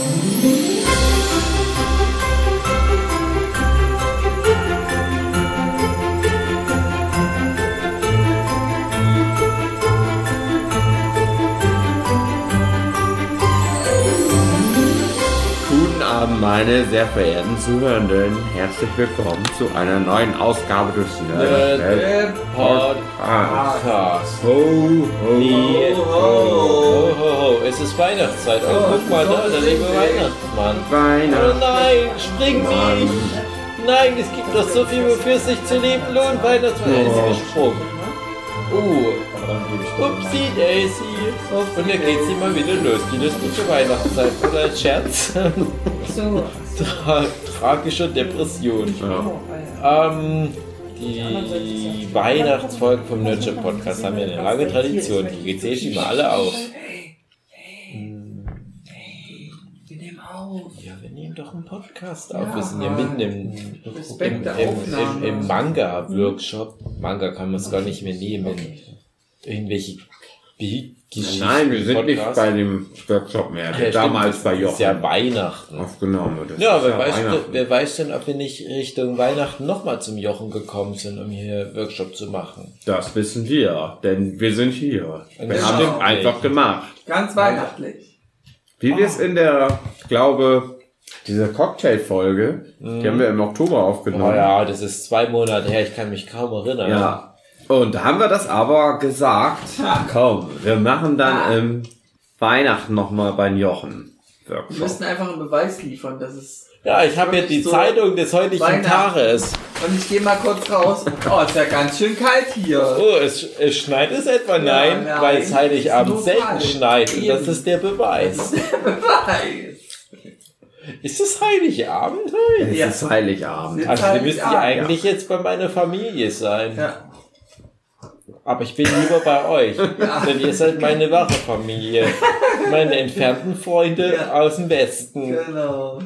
Guten Abend, meine sehr verehrten Zuhörenden. Herzlich willkommen zu einer neuen Ausgabe des Nerd Podcast. Ho, ho, ho, Ho, ho. Es ist Weihnachtszeit. Oh, guck mal da, der liebe Weihnachtsmann. Oh Weihnachten. nein, spring nicht! Nein, es gibt doch so viel, wofür es sich zu leben lohnt. Weihnachtsmann Oh. ist gesprungen. Uh, upsie daisy. Und dann geht's immer wieder los. Die lustige Weihnachtszeit. Oder ein Scherz. So. Tra tragische Depression. Ja. Ähm, die Weihnachtsfolgen vom Nurture Podcast haben ja eine lange Tradition. Die zähle ich immer alle auf. Wir nehmen auf. Ja, wir nehmen doch einen Podcast auf. Ja, wir sind ja mitten im, im, im, im, im Manga-Workshop. Manga kann man es gar nicht mehr nehmen. Irgendwelche Geschichten. Nein, wir sind nicht Podcasts. bei dem Workshop mehr. Ja, der stimmt, damals das bei ist ja Jochen Weihnachten. aufgenommen. Das Ja, wer weiß, Weihnachten. wer weiß denn, ob wir nicht Richtung Weihnachten nochmal zum Jochen gekommen sind, um hier Workshop zu machen. Das wissen wir, denn wir sind hier. Und Wir haben stimmt es einfach nicht. gemacht. Ganz weihnachtlich. Wie wir es in der, ich glaube, dieser Cocktail-Folge, die haben wir im Oktober Oh aufgenommen. ja, das ist zwei Monate her, ich kann mich kaum erinnern. Ja. Und da haben wir das aber gesagt, komm, wir machen dann im Weihnachten nochmal beim Jochen Wir Workshop. müssen einfach einen Beweis liefern, dass es. Ja, ich habe hier die So Zeitung des heutigen. Tages. Und ich gehe mal kurz raus. Oh, ist ja ganz schön kalt hier. Oh, es, es schneit es etwa? Nein, nein, weil es Heiligabend ist selten normal. schneit. Und das ist der Beweis. Beweis. Ist es Heiligabend heute? Es Ja. ist Heiligabend. Also, wir müssten ja Heiligabend, eigentlich jetzt bei meiner Familie sein. Ja. Aber ich bin lieber bei euch. Denn ihr seid meine wahre Familie. Meine entfernten Freunde Ja. aus dem Westen. Genau.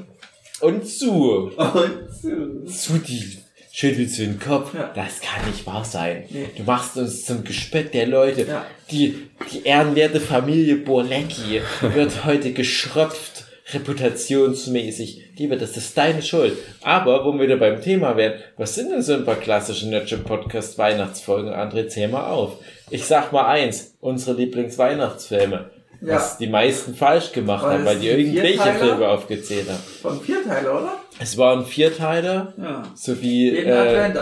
Und zu. Und zu. Zu die schüttelst du den Kopf. Ja. Das kann nicht wahr sein. Nee. Du machst uns zum Gespött der Leute. Ja. Die, die ehrenwerte Familie Borlecki wird heute geschröpft, reputationsmäßig. Lieber, das ist deine Schuld. Aber, wo wir wieder beim Thema wären, was sind denn so ein paar klassische Nurture Podcast Weihnachtsfolgen? André, zähl mal auf. Ich sag mal eins, unsere Lieblingsweihnachtsfilme. Ja. Was die meisten falsch gemacht War haben, weil die irgendwelche Vierteiler? Filme aufgezählt haben. Von Vierteiler, oder? Es waren Vierteiler, Ja. sowie Jeden äh,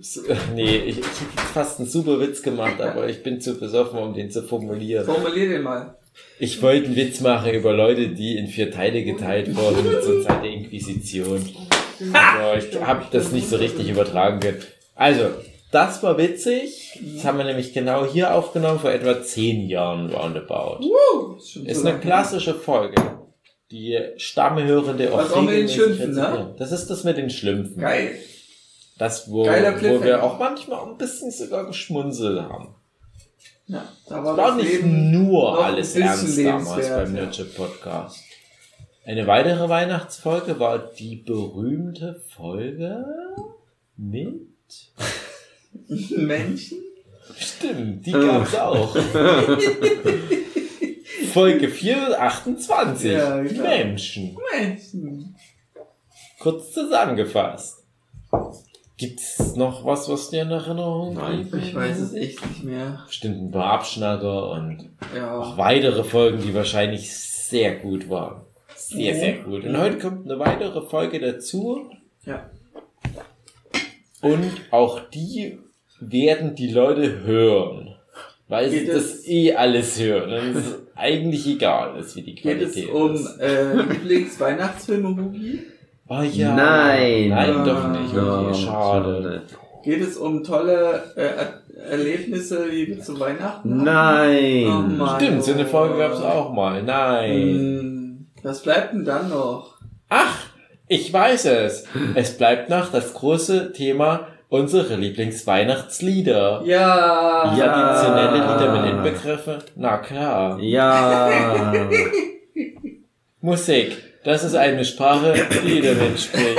so, so, nee, ich, ich hätte fast einen super Witz gemacht, aber ich bin zu besoffen, um den zu formulieren. Formulier den mal. Ich wollte einen Witz machen über Leute, die in vier Teile geteilt wurden zur Zeit der Inquisition. Aber ich habe das nicht so richtig übertragen können. Also, das war witzig. Das haben wir nämlich genau hier aufgenommen, vor etwa zehn Jahren roundabout. Uh, ist eine klassische Folge. Die Stammhörende Was auch mit den Schlümpfen, ne? Das ist das mit den Schlümpfen. Geil. Das, wo, wo wir auch manchmal ein bisschen sogar geschmunzelt haben. Ja, da war, War nicht Leben nur alles ernst damals beim ja. Nurture Podcast. Eine weitere Weihnachtsfolge war die berühmte Folge mit... Menschen? Stimmt, die gab's auch. Folge 428. Ja, genau. Menschen. Menschen. Kurz zusammengefasst. Gibt's noch was, was dir in Erinnerung Nein. Ich weiß es echt nicht mehr. Bestimmt ein paar Abschnacker und Ja. auch weitere Folgen, die wahrscheinlich sehr gut waren. Sehr, sehr gut. Und heute kommt eine weitere Folge dazu. Ja. Und auch die werden die Leute hören. Weil sie Geht das es- eh alles hören. Und es ist eigentlich egal wie die Geht es Qualität um ist. äh, Lieblingsweihnachtsfilme, Hugi? Oh ja. Nein. Nein, Ah. doch nicht. Okay, Ja, schade. Geht es um tolle äh, Er- Erlebnisse wie wir zu Weihnachten? Oh Nein. Mann. Stimmt, so eine Folge gab es auch mal. Nein. Hm, Was bleibt denn dann noch? Ach, ich weiß es. Es bleibt noch das große Thema unsere Lieblingsweihnachtslieder. Ja. Traditionelle Ja. Lieder mit Inbegriffen? Na klar. Ja. Musik. Das ist eine Sprache, die jeder Mensch spricht.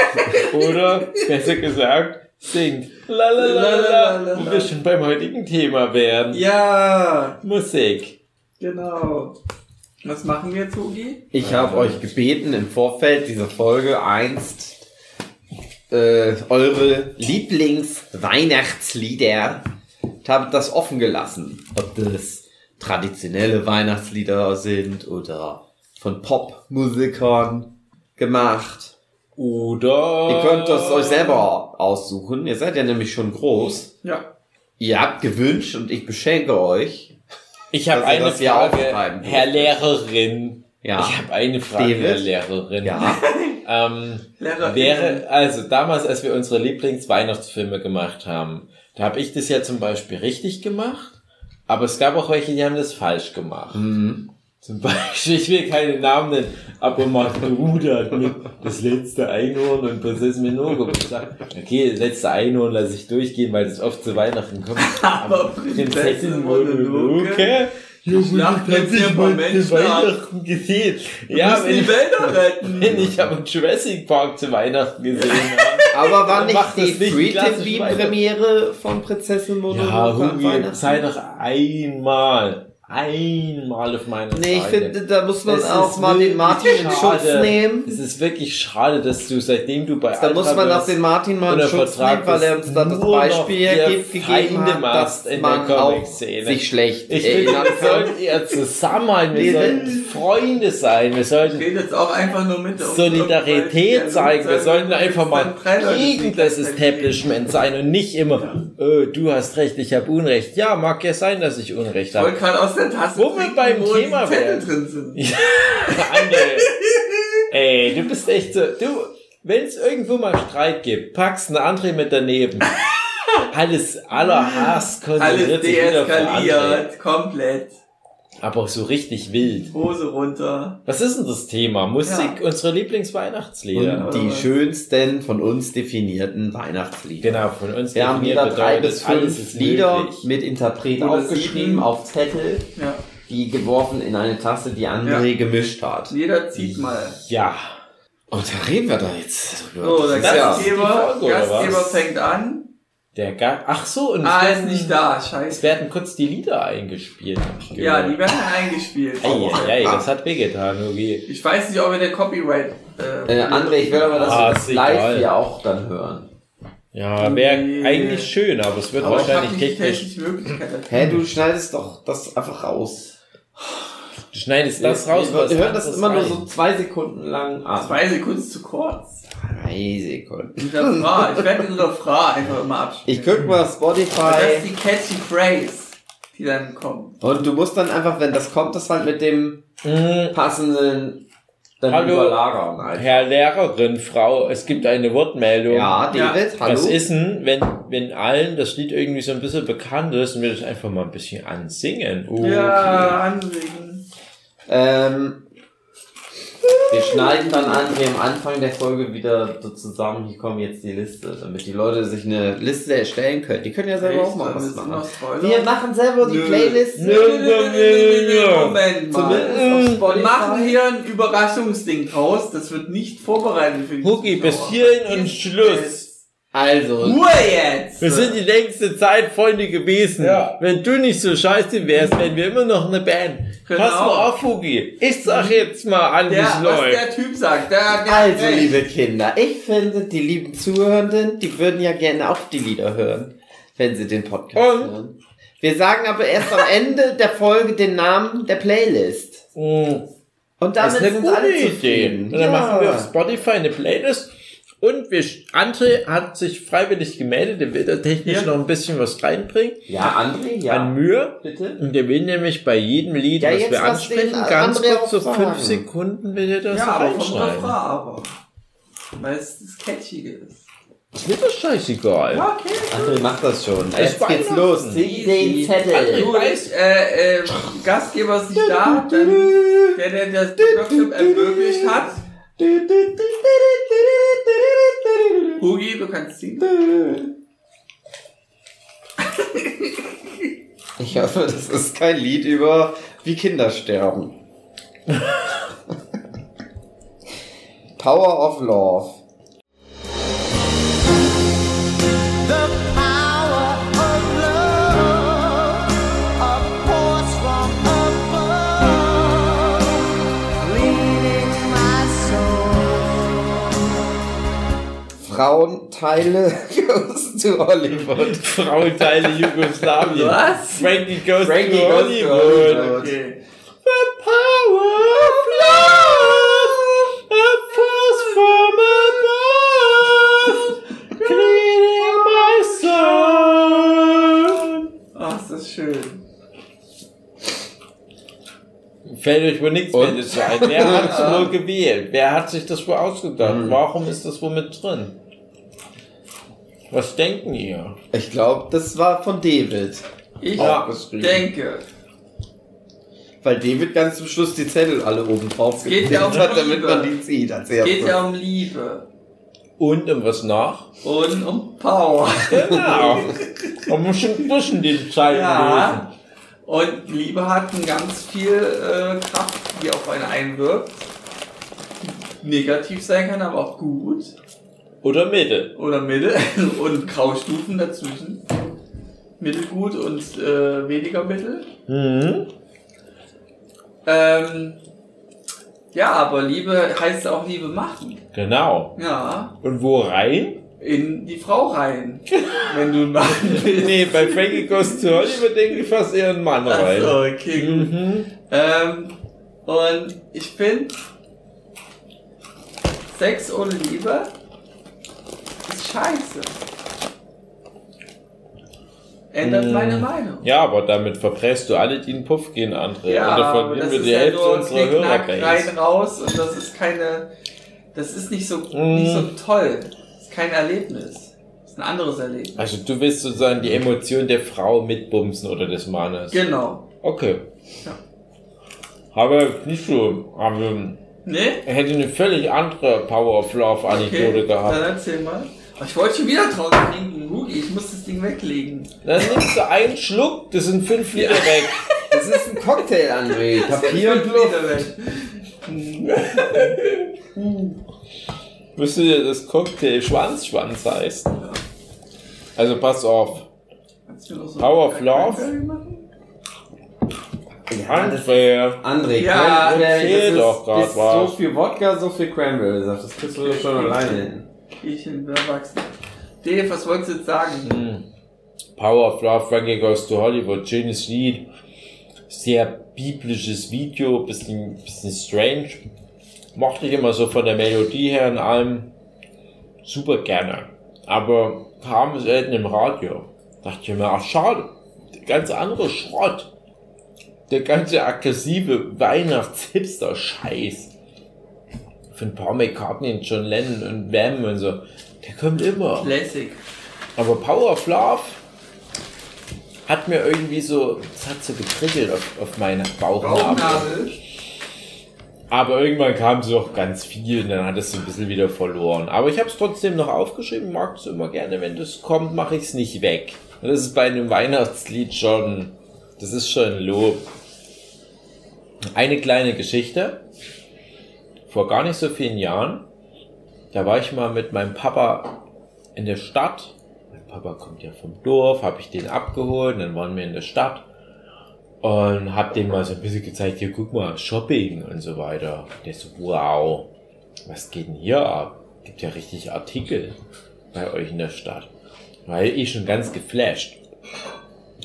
Oder, besser gesagt, singt. La la la la la. Wo wir schon beim heutigen Thema wären. Ja, Musik. genau. Was machen wir, Togi? Ich habe euch gebeten, im Vorfeld dieser Folge einst äh, eure Lieblings-Weihnachtslieder, ich habe das offen gelassen, ob das traditionelle Weihnachtslieder sind oder von Popmusikern gemacht. Oder. Ihr könnt das euch selber aussuchen. Ihr seid ja nämlich schon groß. Ja. Ihr habt gewünscht und ich beschenke euch. Ich habe eine Frage, Herr. Lehrerin. Ja. Ich habe eine Frage, David? Herr Lehrerin. Ja. Ähm, Lehrerin. wäre, also damals, als wir unsere Lieblingsweihnachtsfilme gemacht haben, da habe ich das ja zum Beispiel richtig gemacht, aber es gab auch welche, die haben das falsch gemacht. Mhm. Zum Beispiel, ich will keine Namen nennen, aber mein Bruder hat mir das letzte Einhorn und Prinzessin Minogo gesagt. Okay, das letzte Einhorn lasse ich durchgehen, weil das oft zu Weihnachten kommt. Aber Prinzessin Mononoke? Schlacht jetzt ab. Weihnachten gesehen. Ja, Ja, wenn die ich, Wälder retten. wenn ich aber Jurassic Park zu Weihnachten gesehen habe. Aber war Dann nicht die das nicht Free klassisch TV-Premiere von Prinzessin Mononoke Ja, an Weihnachten? sei doch einmal, einmal auf meiner Nee, ich Seite. finde, da muss man Es auch mal den Martin in Schutz nehmen. Es ist wirklich schade, dass du, seitdem du bei Da muss man auch den Martin mal in Schutz Vertrag nehmen, weil er uns dann das Beispiel dir gibt, gegeben hat, dass in der man auch Comic-Szene. sich schlecht Ich finde, wir sollten eher zusammen, wir Wir sollten Freunde sein, wir sollten jetzt auch einfach nur mit. Solidarität zeigen, wir sollten einfach mal gegen das Establishment sein und nicht immer, äh, du hast recht, ich habe Unrecht. Ja, mag ja sein, dass ich Unrecht Ich habe. wollte gerade aus der Tasse Wo wir beim wo Thema drin sind. André. Ey, du bist echt so. Du, wenn es irgendwo mal Streit gibt, packst eine André mit daneben. Alles, aller Hass Alles konzentriert sich wieder für André. deeskaliert, komplett. Aber auch so richtig wild. Hose runter. Was ist denn das Thema? Musik, Ja. unsere Lieblingsweihnachtslieder. Und die schönsten von uns definierten Weihnachtslieder. Genau, von uns Wir haben wieder drei bis fünf Lieder möglich. mit Interpret Oder aufgeschrieben sieben. auf Zettel, Ja. die geworfen in eine Tasse, die André Ja. gemischt hat. Jeder zieht mal. Ja. Und da reden wir da jetzt drüber. So, der Gastgeber, Folge, Gastgeber fängt an. Der Ga Ach so, und Ah, es ist werden- nicht da, Es scheiße. werden kurz die Lieder eingespielt. Ja, die werden eingespielt. Eieiei, das hat wehgetan, Hugi. Ich weiß nicht, ob wir den Copyright. Äh, Äh, André, ich will aber, dass Ah, das live egal. hier auch dann hören. Ja, wäre Nee. eigentlich schön, aber es wird aber wahrscheinlich technisch. Hä, du schneidest doch das einfach raus. Du schneidest das raus, wir, wir hören das immer nur so zwei Sekunden lang an. Zwei Sekunden ist zu kurz. Drei Sekunden. Ich werde den Refrain einfach immer abspielen. Ich guck mal Aber Das Spotify. ist die catchy Phrase, die dann kommt. Und du musst dann einfach, wenn das kommt, das halt mit dem Mm, passenden dann Hallo. Einfach. Herr Lehrerin, Frau, es gibt eine Wortmeldung. Ja, David, hallo. Was ist denn, wenn, wenn allen das Lied irgendwie so ein bisschen bekannt ist und wir das einfach mal ein bisschen ansingen? Okay. Ja, anregen. Ähm, wir schneiden dann André am Anfang der Folge wieder so zusammen. Hier kommt jetzt die Liste, damit die Leute sich eine Liste erstellen können. Die können ja selber auch mal was machen. Wir machen selber die Nö. Playlist. Nö, nö, nö, nö, nö, nö, nö, Moment mal. Zumindest auf Spotify. Wir machen hier ein Überraschungsding draus. Das wird nicht vorbereitet für die Hugi, bis hierhin und Schluss. Also, Ruhe jetzt! Wir sind die längste Zeit Freunde gewesen. Ja. Wenn du nicht so scheiße wärst, wären wir immer noch eine Band. Genau. Pass mal auf, Hugi. Ich sag jetzt mal an, wie es was läuft. der Typ sagt, der, der also, recht. liebe Kinder, ich finde, die lieben Zuhörenden, die würden ja gerne auch die Lieder hören, wenn sie den Podcast Und? hören. Wir sagen aber erst am Ende der Folge den Namen der Playlist. Mm, Und Das damit ist eine sind gute alle Idee. zufrieden. Und dann machen wir auf Spotify eine Playlist. Und wir, André hat sich freiwillig gemeldet, der will da technisch Ja. noch ein bisschen was reinbringen. Ja, André, ja. An Mühe. Bitte? Und der will nämlich bei jedem Lied, Ja, was jetzt wir ansprechen, den ganz André kurz so auch fünf. Sekunden will er das Ja, reinschneiden. Refrain aber. Weil es das Catchige ist. Ist mir das scheißegal. Ja, okay. André macht das schon. Es Jetzt geht's los. Zieh den Zettel. André, Du, weiß- ich, äh, äh, Gastgeber ist nicht da, dann der, der das Workshop ermöglicht hat. Hugi, du kannst singen. Ich hoffe, das ist kein Lied über wie Kinder sterben. Power of Love. Frauenteile goes to Hollywood. Frauenteile Jugoslawien. Was? Frankie goes Frankie to goes to Hollywood. Hollywood. Okay. The power of love, a force from above, cleaning my soul. Ach, ist das schön. Fällt euch wohl nichts mehr ein. Wer hat es wohl gewählt? Wer hat sich das wohl ausgedacht? Mhm. Warum ist das wohl mit drin? Was denken ihr? Ich glaube, das war von David. Ich Ja, denke, Weil David ganz zum Schluss die Zettel alle oben drauf geht ja um hat, damit Liebe. man die zieht. Als es geht ja um Liebe Und um was nach? und um Power. Genau. Man muss schon zwischen den Zeilen Ja. Und Liebe hat ganz viel äh, Kraft, die auf einen einwirkt. Negativ sein kann, aber auch gut. Oder Mitte. Oder mittel. Und Graustufen dazwischen. Mittelgut und äh, weniger mittel. Mhm. Ähm, ja, aber Liebe heißt auch Liebe machen. Genau. Ja. Und wo rein? In die Frau rein. wenn du machen willst. Nee, bei Frankie Goes to Hollywood denke ich fast eher einen Mann rein. Achso, okay, gut. Mhm. Ähm, und ich finde, Sex ohne Liebe scheiße. Ändert Mm. meine Meinung. Ja, aber damit verpresst du alle, die in den Puff gehen, André. Ja, und da aber verlieren das wir die ja Hälfte unserer Knickknack rein, Hörerbase. raus und das ist keine, das ist nicht so, Mm. nicht so toll. Das ist kein Erlebnis. Das ist ein anderes Erlebnis. Also du willst sozusagen die Emotion der Frau mitbumsen oder des Mannes. Genau. Okay. Ja. Aber nicht so. Aber Ne? er hätte eine völlig andere Power of Love Anekdote gehabt. dann erzähl mal. Ich wollte schon wieder draus trinken. Rugi, ich muss das Ding weglegen. Dann nimmst du einen Schluck, das sind fünf Liter weg. Das ist ein Cocktail, André. Papier und Luft. Müsste dir das Cocktail Schwanzschwanz heißen. Also pass auf. Kannst du mir noch so Power of ein Love? Cranberry machen? Ja, das, André. André, Ja, Cran- erzähl das doch grad ist so viel Wodka, so viel Cranberry. Das kriegst du schon alleine hin. Ich bin erwachsen. Dave, was wolltest du jetzt sagen? Hm. Power of Love, Frankie Goes to Hollywood, schönes Lied. Sehr biblisches Video, bisschen, bisschen strange. Mochte ich immer so von der Melodie her und allem super gerne. Aber kam selten im Radio. Dachte ich mir, ach schade, der ganze andere Schrott. Der ganze aggressive Weihnachts-Hipster-Scheiß. Von Paul McCartney und John Lennon und Wham und so. Der kommt immer. Classic. Aber Power of Love hat mir irgendwie so, das hat so getriggelt auf, auf meine Bauchnabel. Aber irgendwann kam so auch ganz viel und dann hat es so ein bisschen wieder verloren. Aber ich habe es trotzdem noch aufgeschrieben, mag es immer gerne, wenn das kommt, mache ich es nicht weg. Und das ist bei einem Weihnachtslied schon, das ist schon ein Lob. Eine kleine Geschichte. Vor gar nicht so vielen Jahren, da war ich mal mit meinem Papa in der Stadt. Mein Papa kommt ja vom Dorf, habe ich den abgeholt, dann waren wir in der Stadt und hab dem mal so ein bisschen gezeigt, hier guck mal, Shopping und so weiter. Der so, wow, was geht denn hier ab? Gibt ja richtig Artikel bei euch in der Stadt. War ich schon ganz geflasht.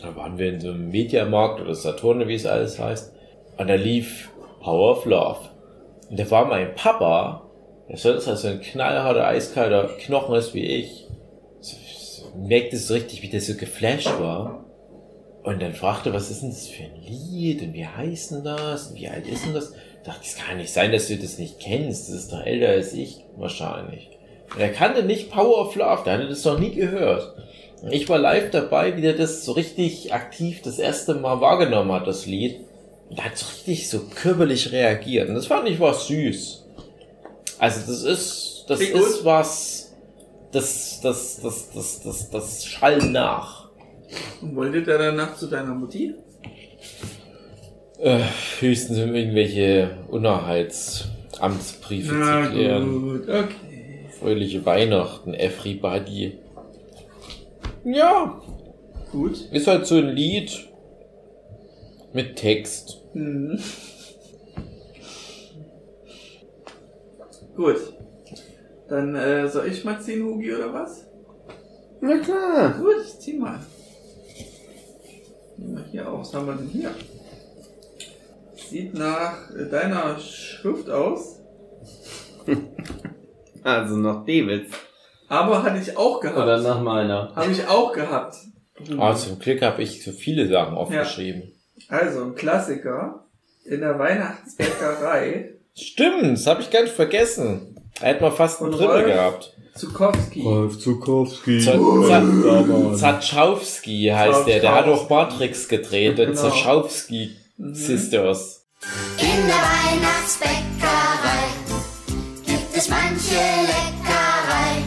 Da waren wir in so einem Mediamarkt oder Saturn, wie es alles heißt. Und da lief Power of Love. Und da war mein Papa, der sonst also ein knallharter, eiskalter Knochen ist wie ich. Merkte es richtig, wie der so geflasht war. Und dann fragte, was ist denn das für ein Lied und wie heißt denn das und wie alt ist denn das? Ich dachte, es kann nicht sein, dass du das nicht kennst. Das ist doch älter als ich wahrscheinlich. Und er kannte nicht Power of Love, der hatte das noch nie gehört. Ich war live dabei, wie der das so richtig aktiv das erste Mal wahrgenommen hat, das Lied. Er hat so richtig so körperlich reagiert. Und das fand ich was süß. Also das ist, das Klingt ist gut. was, das, das, das, das, das, das Schall nach. Und wollte der danach zu deiner Mutti? Äh, höchstens um irgendwelche Unerhaltsamtsbriefe zu klären. gut, okay. Fröhliche Weihnachten, everybody. Ja, Gut. ist halt so ein Lied mit Text. Mhm. Gut. Dann äh, soll ich mal ziehen, Hugi, oder was? Na klar. Gut, ich zieh mal. Nehmen wir hier auch. Was haben wir denn hier? Sieht nach äh, deiner Schrift aus. Also noch Davids. Aber hatte ich auch gehabt. Oder nach meiner. Habe ich auch gehabt. Ah, zum Glück habe ich so viele Sachen aufgeschrieben. Also, ein Klassiker. In der Weihnachtsbäckerei. Stimmt, das habe ich ganz vergessen. Da hätten wir fast einen Und Dritte Rolf? gehabt. Zukowski. Rolf Zukowski. Z- Z- Zatschowski heißt der. Der hat auch. Matrix gedreht. Der Genau. Zatschowski Sisters. In der Weihnachtsbäckerei gibt es manche Leckerei.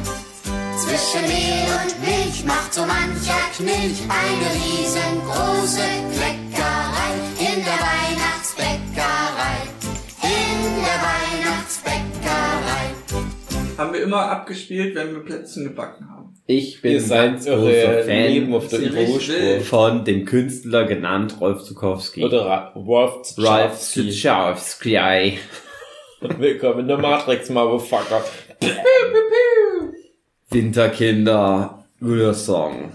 Zwischen Mehl und Milch macht so mancher Knilch eine riesengroße Kleckerei. Haben wir immer abgespielt, wenn wir Plätzchen gebacken haben. Ich bin Ihr seid ganz eure großer Leben Fan auf der Überspur. von dem Künstler genannt Rolf Zukowski. Oder Ra- Rolf. Zukowski. Willkommen in der Matrix, Motherfucker. Winterkinder, guter Song.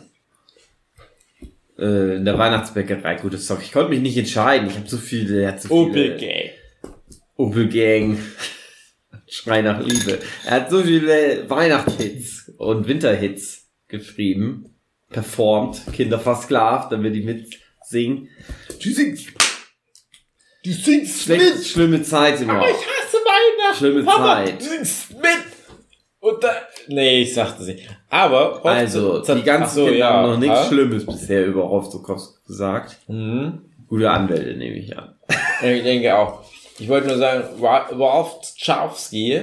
Äh, in der Weihnachtsbäckerei, guter Song. Ich konnte mich nicht entscheiden. Ich habe so viele, so. Opel Gay. Opel Gang. Schrei nach Liebe. Er hat so viele Weihnachtshits und Winterhits geschrieben, performt, Kinder versklavt, damit die mitsingen. Die singt, Du singst schlecht, schlimme Zeit immer. Ich hasse Weihnachten. Schlimme Papa, Zeit. Du singst mit. Und da, nee, ich sagte sie. Aber, Also, die ganzen Ach so, Kinder ja. haben noch nichts Ha? Schlimmes bisher über Rolf Zukowski gesagt. Mhm. Gute Anwälte nehme ich an. Ich denke auch. Ich wollte nur sagen, Tscharfski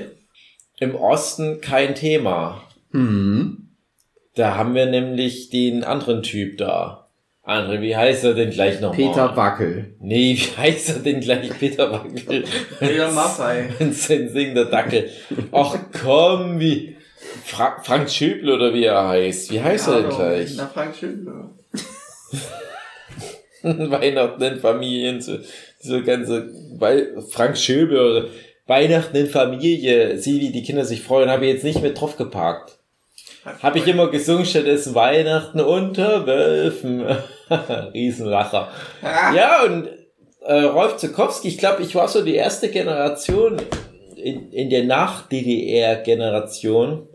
im Osten kein Thema. Hm. Da haben wir nämlich den anderen Typ da. Andre, wie heißt er denn gleich nochmal? Peter Wackel. Nee, wie heißt er denn gleich? Peter Wackel. Peter Maffei. Sein singender Dackel. Ach komm, wie. Fra Frank Schöbel oder wie er heißt. Wie heißt er denn gleich? Na, Frank Schindler. Weihnachten in Familien, so, so ganze, weil Frank Schöbel oder Weihnachten in Familie, sieh, wie die Kinder sich freuen, habe ich jetzt nicht mit drauf geparkt. Habe ich immer gesungen, stattdessen Weihnachten unter Wölfen. Riesenlacher. Ja, und äh, Rolf Zukowski, ich glaube, ich war so die erste Generation in, in der Nach-DDR-Generation,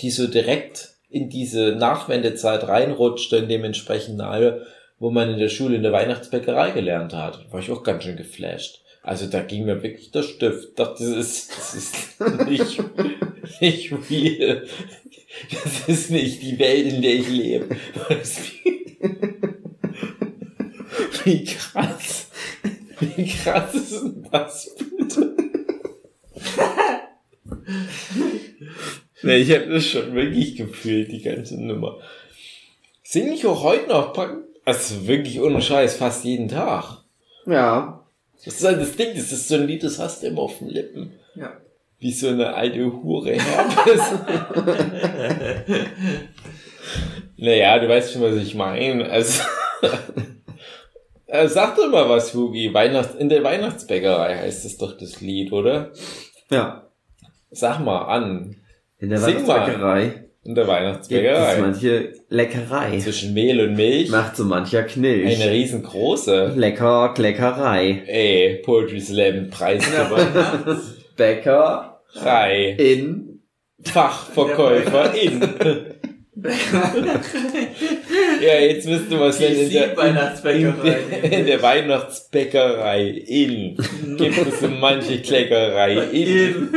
die so direkt in diese Nachwendezeit reinrutschte, in dem entsprechenden Alter, wo man in der Schule in der Weihnachtsbäckerei gelernt hat. War ich auch ganz schön geflasht. Also da ging mir wirklich der Stift. Ich dachte, das ist, das ist nicht, nicht real. Das ist nicht die Welt, in der ich lebe. Wie krass. Wie krass ist denn das bitte? nee, ich habe das schon wirklich gefühlt, die ganze Nummer. Sing ich auch heute noch, pack- also wirklich ohne Scheiß, fast jeden Tag. Ja. Das ist halt das Ding, das ist so ein Lied, das hast du immer auf den Lippen. Ja. Wie so eine alte Hure Herpes. naja, du weißt schon, was ich meine. Also, äh, sag doch mal was, Hugi. Weihnachts in der Weihnachtsbäckerei heißt es doch das Lied, oder? Ja. Sag mal an. In der Sing mal. Weihnachtsbäckerei In der gibt es Weihnachtsbäckerei. manche Leckerei. Zwischen Mehl und Milch. Macht so mancher Knilch. Eine riesengroße. Lecker Kleckerei. Ey, Poetry Slam Preis In der Weihnachts Bäcker Drei. in Fachverkäufer in. ja, jetzt wisst ihr, was denn in der, in, Weihnachtsbäckerei. der, in der Weihnachtsbäckerei in gibt es so manche Kleckerei in.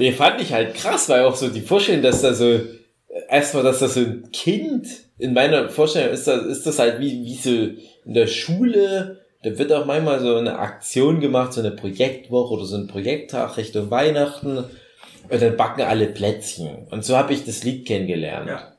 Den fand ich halt krass, weil auch so die Vorstellung, dass da so, erstmal, dass da so ein Kind, in meiner Vorstellung ist das, ist das halt wie, wie so in der Schule, da wird auch manchmal so eine Aktion gemacht, so eine Projektwoche oder so ein Projekttag Richtung Weihnachten. Und dann backen alle Plätzchen. Und so habe ich das Lied kennengelernt. Ja.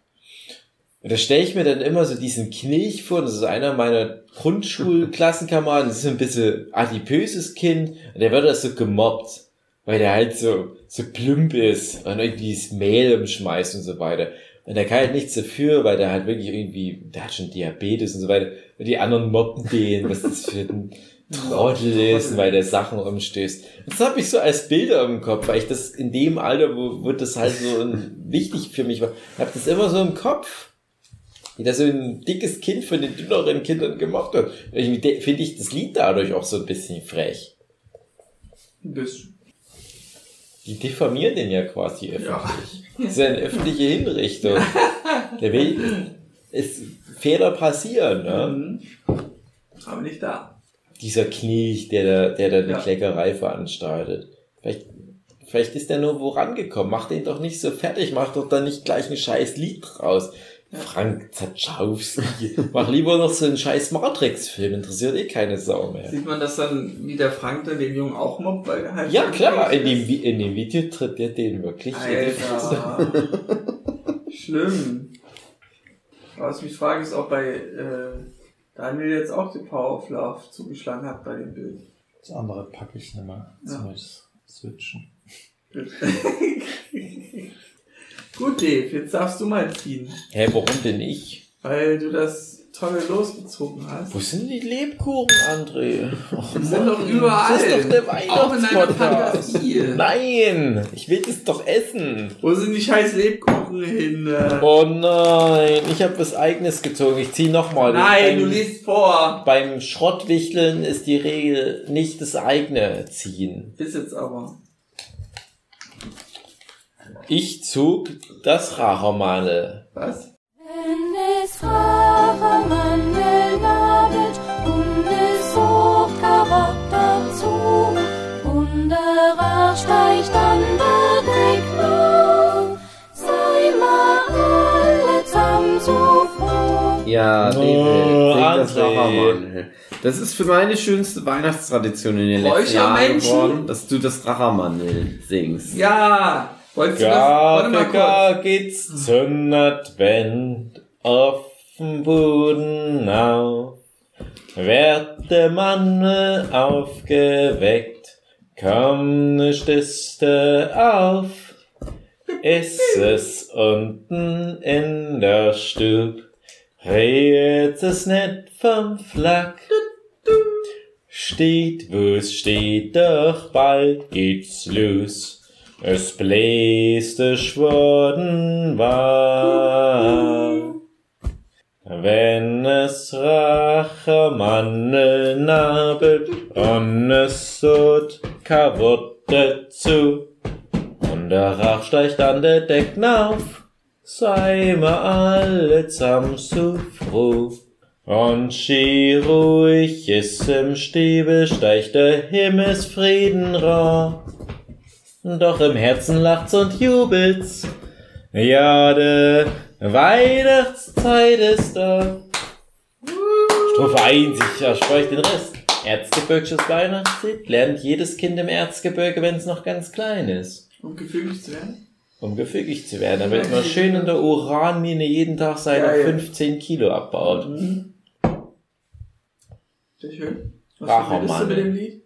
Und da stelle ich mir dann immer so diesen Knilch vor, das ist einer meiner Grundschulklassenkameraden, das ist ein bisschen adipöses Kind, und der wird das so gemobbt, weil der halt so, so plump ist und irgendwie das Mehl umschmeißt und so weiter. Und der kann halt nichts dafür, weil der halt wirklich irgendwie, der hat schon Diabetes und so weiter. Und die anderen mobben den, was das für ein, Trottel ist, weil der Sachen umstößt. Das habe ich so als Bilder im Kopf, weil ich das in dem Alter, wo, wo das halt so wichtig für mich war, habe das immer so im Kopf. Wie das so ein dickes Kind von den dünneren Kindern gemacht hat. Finde ich das Lied dadurch auch so ein bisschen frech. Bisschen. Die diffamieren den ja quasi öffentlich. Ja. Das ist ja eine öffentliche Hinrichtung. Der will, es, Fehler passieren, ne? Mhm. Aber nicht da. Dieser Knilch, der da, der da eine Ja. Kleckerei veranstaltet. Vielleicht, vielleicht ist der nur wo rangekommen. Mach den doch nicht so fertig, mach doch dann nicht gleich ein scheiß Lied raus. Frank Zatschowski. Mach lieber noch so einen scheiß Matrix-Film, interessiert eh keine Sau mehr. Sieht man das dann, wie der Frank dann den Jungen auch mobbt, weil er halt Ja, klar, in dem, in dem Video tritt der den wirklich. Alter. Schlimm. Was mich frage, ist, ob bei äh, Daniel jetzt auch die Power of Love zugeschlagen hat bei dem Bild. Das andere packe ich nicht mehr. Jetzt Ja. muss ich switchen. Gut, Dave, jetzt darfst du mal ziehen. Hä, warum denn ich? Weil du das tolle losgezogen hast. Wo sind die Lebkuchen, André? Och, Die sind doch überall. Das ist doch der Weihnachtspodcast. Nein, ich will das doch essen. Wo sind die scheiß Lebkuchen hin? äh? Oh nein, ich habe was eigenes gezogen. Ich zieh nochmal. Nein, beim, du liest vor. Beim Schrottwichteln ist die Regel nicht das eigene ziehen. Ist jetzt aber. Ich zog das Rachermale. Was? Wenn es Rachermandel nagelt und es sucht Karot dazu und der Rach steigt an der Deckung, sei mal alle zusammen so froh. Ja, Oh, David, sing das. Rachermann. Das ist für meine schönste Weihnachtstradition in den letzten Jahren geworden, dass du das Rachermann singst. Ja! Wolltest du das? Warte mal kurz. Geht's zum Advent auf dem Boden auf. Werd der Mann aufgeweckt, komm ne Stiste auf. Ist es unten in der Stub, redet es nicht vom Flak. Steht, wo es steht, doch bald geht's los. Es bläste Schworden war. Wenn es Rachermannel nabelt und es sot kaputte zu und der Rach steigt an der Decken auf, sei ma alle zusammen so froh. Und schi ruhig ist im Stiebel, steigt der Himmelsfrieden ra. Doch im Herzen lacht's und jubelt's. Ja, de Weihnachtszeit ist da. Strophe 1, ich erspreche den Rest. Erzgebirgisches Weihnachtslied lernt jedes Kind im Erzgebirge, wenn es noch ganz klein ist. Um gefügig zu werden? Um gefügig zu werden, damit man schön in der Uranmine jeden Tag seine Geil. 15 Kilo abbaut. Sehr schön. Was Rachermann. verbindest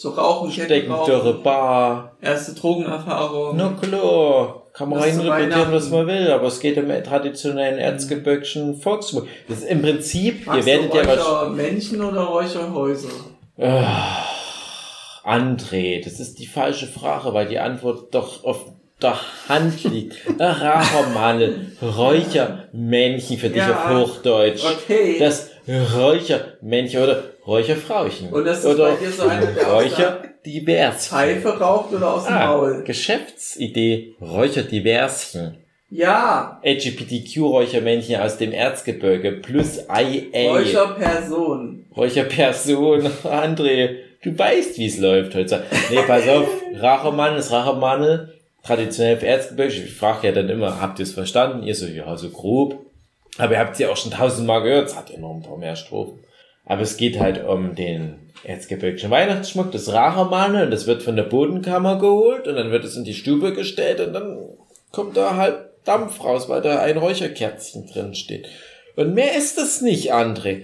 So Rauchen, stecken dürre Kettenrauchen, Bar. erste Drogenerfahrung. Na klar, kann man reinrepetieren, was man will, aber es geht um traditionellen erzgebirgischen Volksmut. Das ist im Prinzip, ihr Magst werdet du ja was... Räuchermännchen oder Räucherhäuser? Ah, André, das ist die falsche Frage, weil die Antwort doch auf der Hand liegt. Rachermannel, Räuchermännchen für dich Ja, auf Hochdeutsch. okay. Das Räuchermännchen oder Räucherfrauchen. Und das ist oder bei dir so eine, der Räucher divers. Pfeife raucht oder aus dem Ah, Maul? Geschäftsidee Räucher diverschen. Ja, LGBTQ-Räuchermännchen aus dem Erzgebirge plus IA. Räucherperson. Räucherperson. André, du weißt, wie es läuft heute. Nee, pass auf. Rachermann ist Rachermann. Traditionell für Erzgebirge. Ich frage ja dann immer, habt ihr es verstanden? Ihr so, ja, so grob. Aber ihr habt es ja auch schon tausendmal gehört. Es hat ja noch ein paar mehr Strophen. Aber es geht halt um den erzgebirgischen Weihnachtsschmuck, das Rachermann. Und das wird von der Bodenkammer geholt. Und dann wird es in die Stube gestellt. Und dann kommt da halt Dampf raus, weil da ein Räucherkerzchen drin steht. Und mehr ist das nicht, André.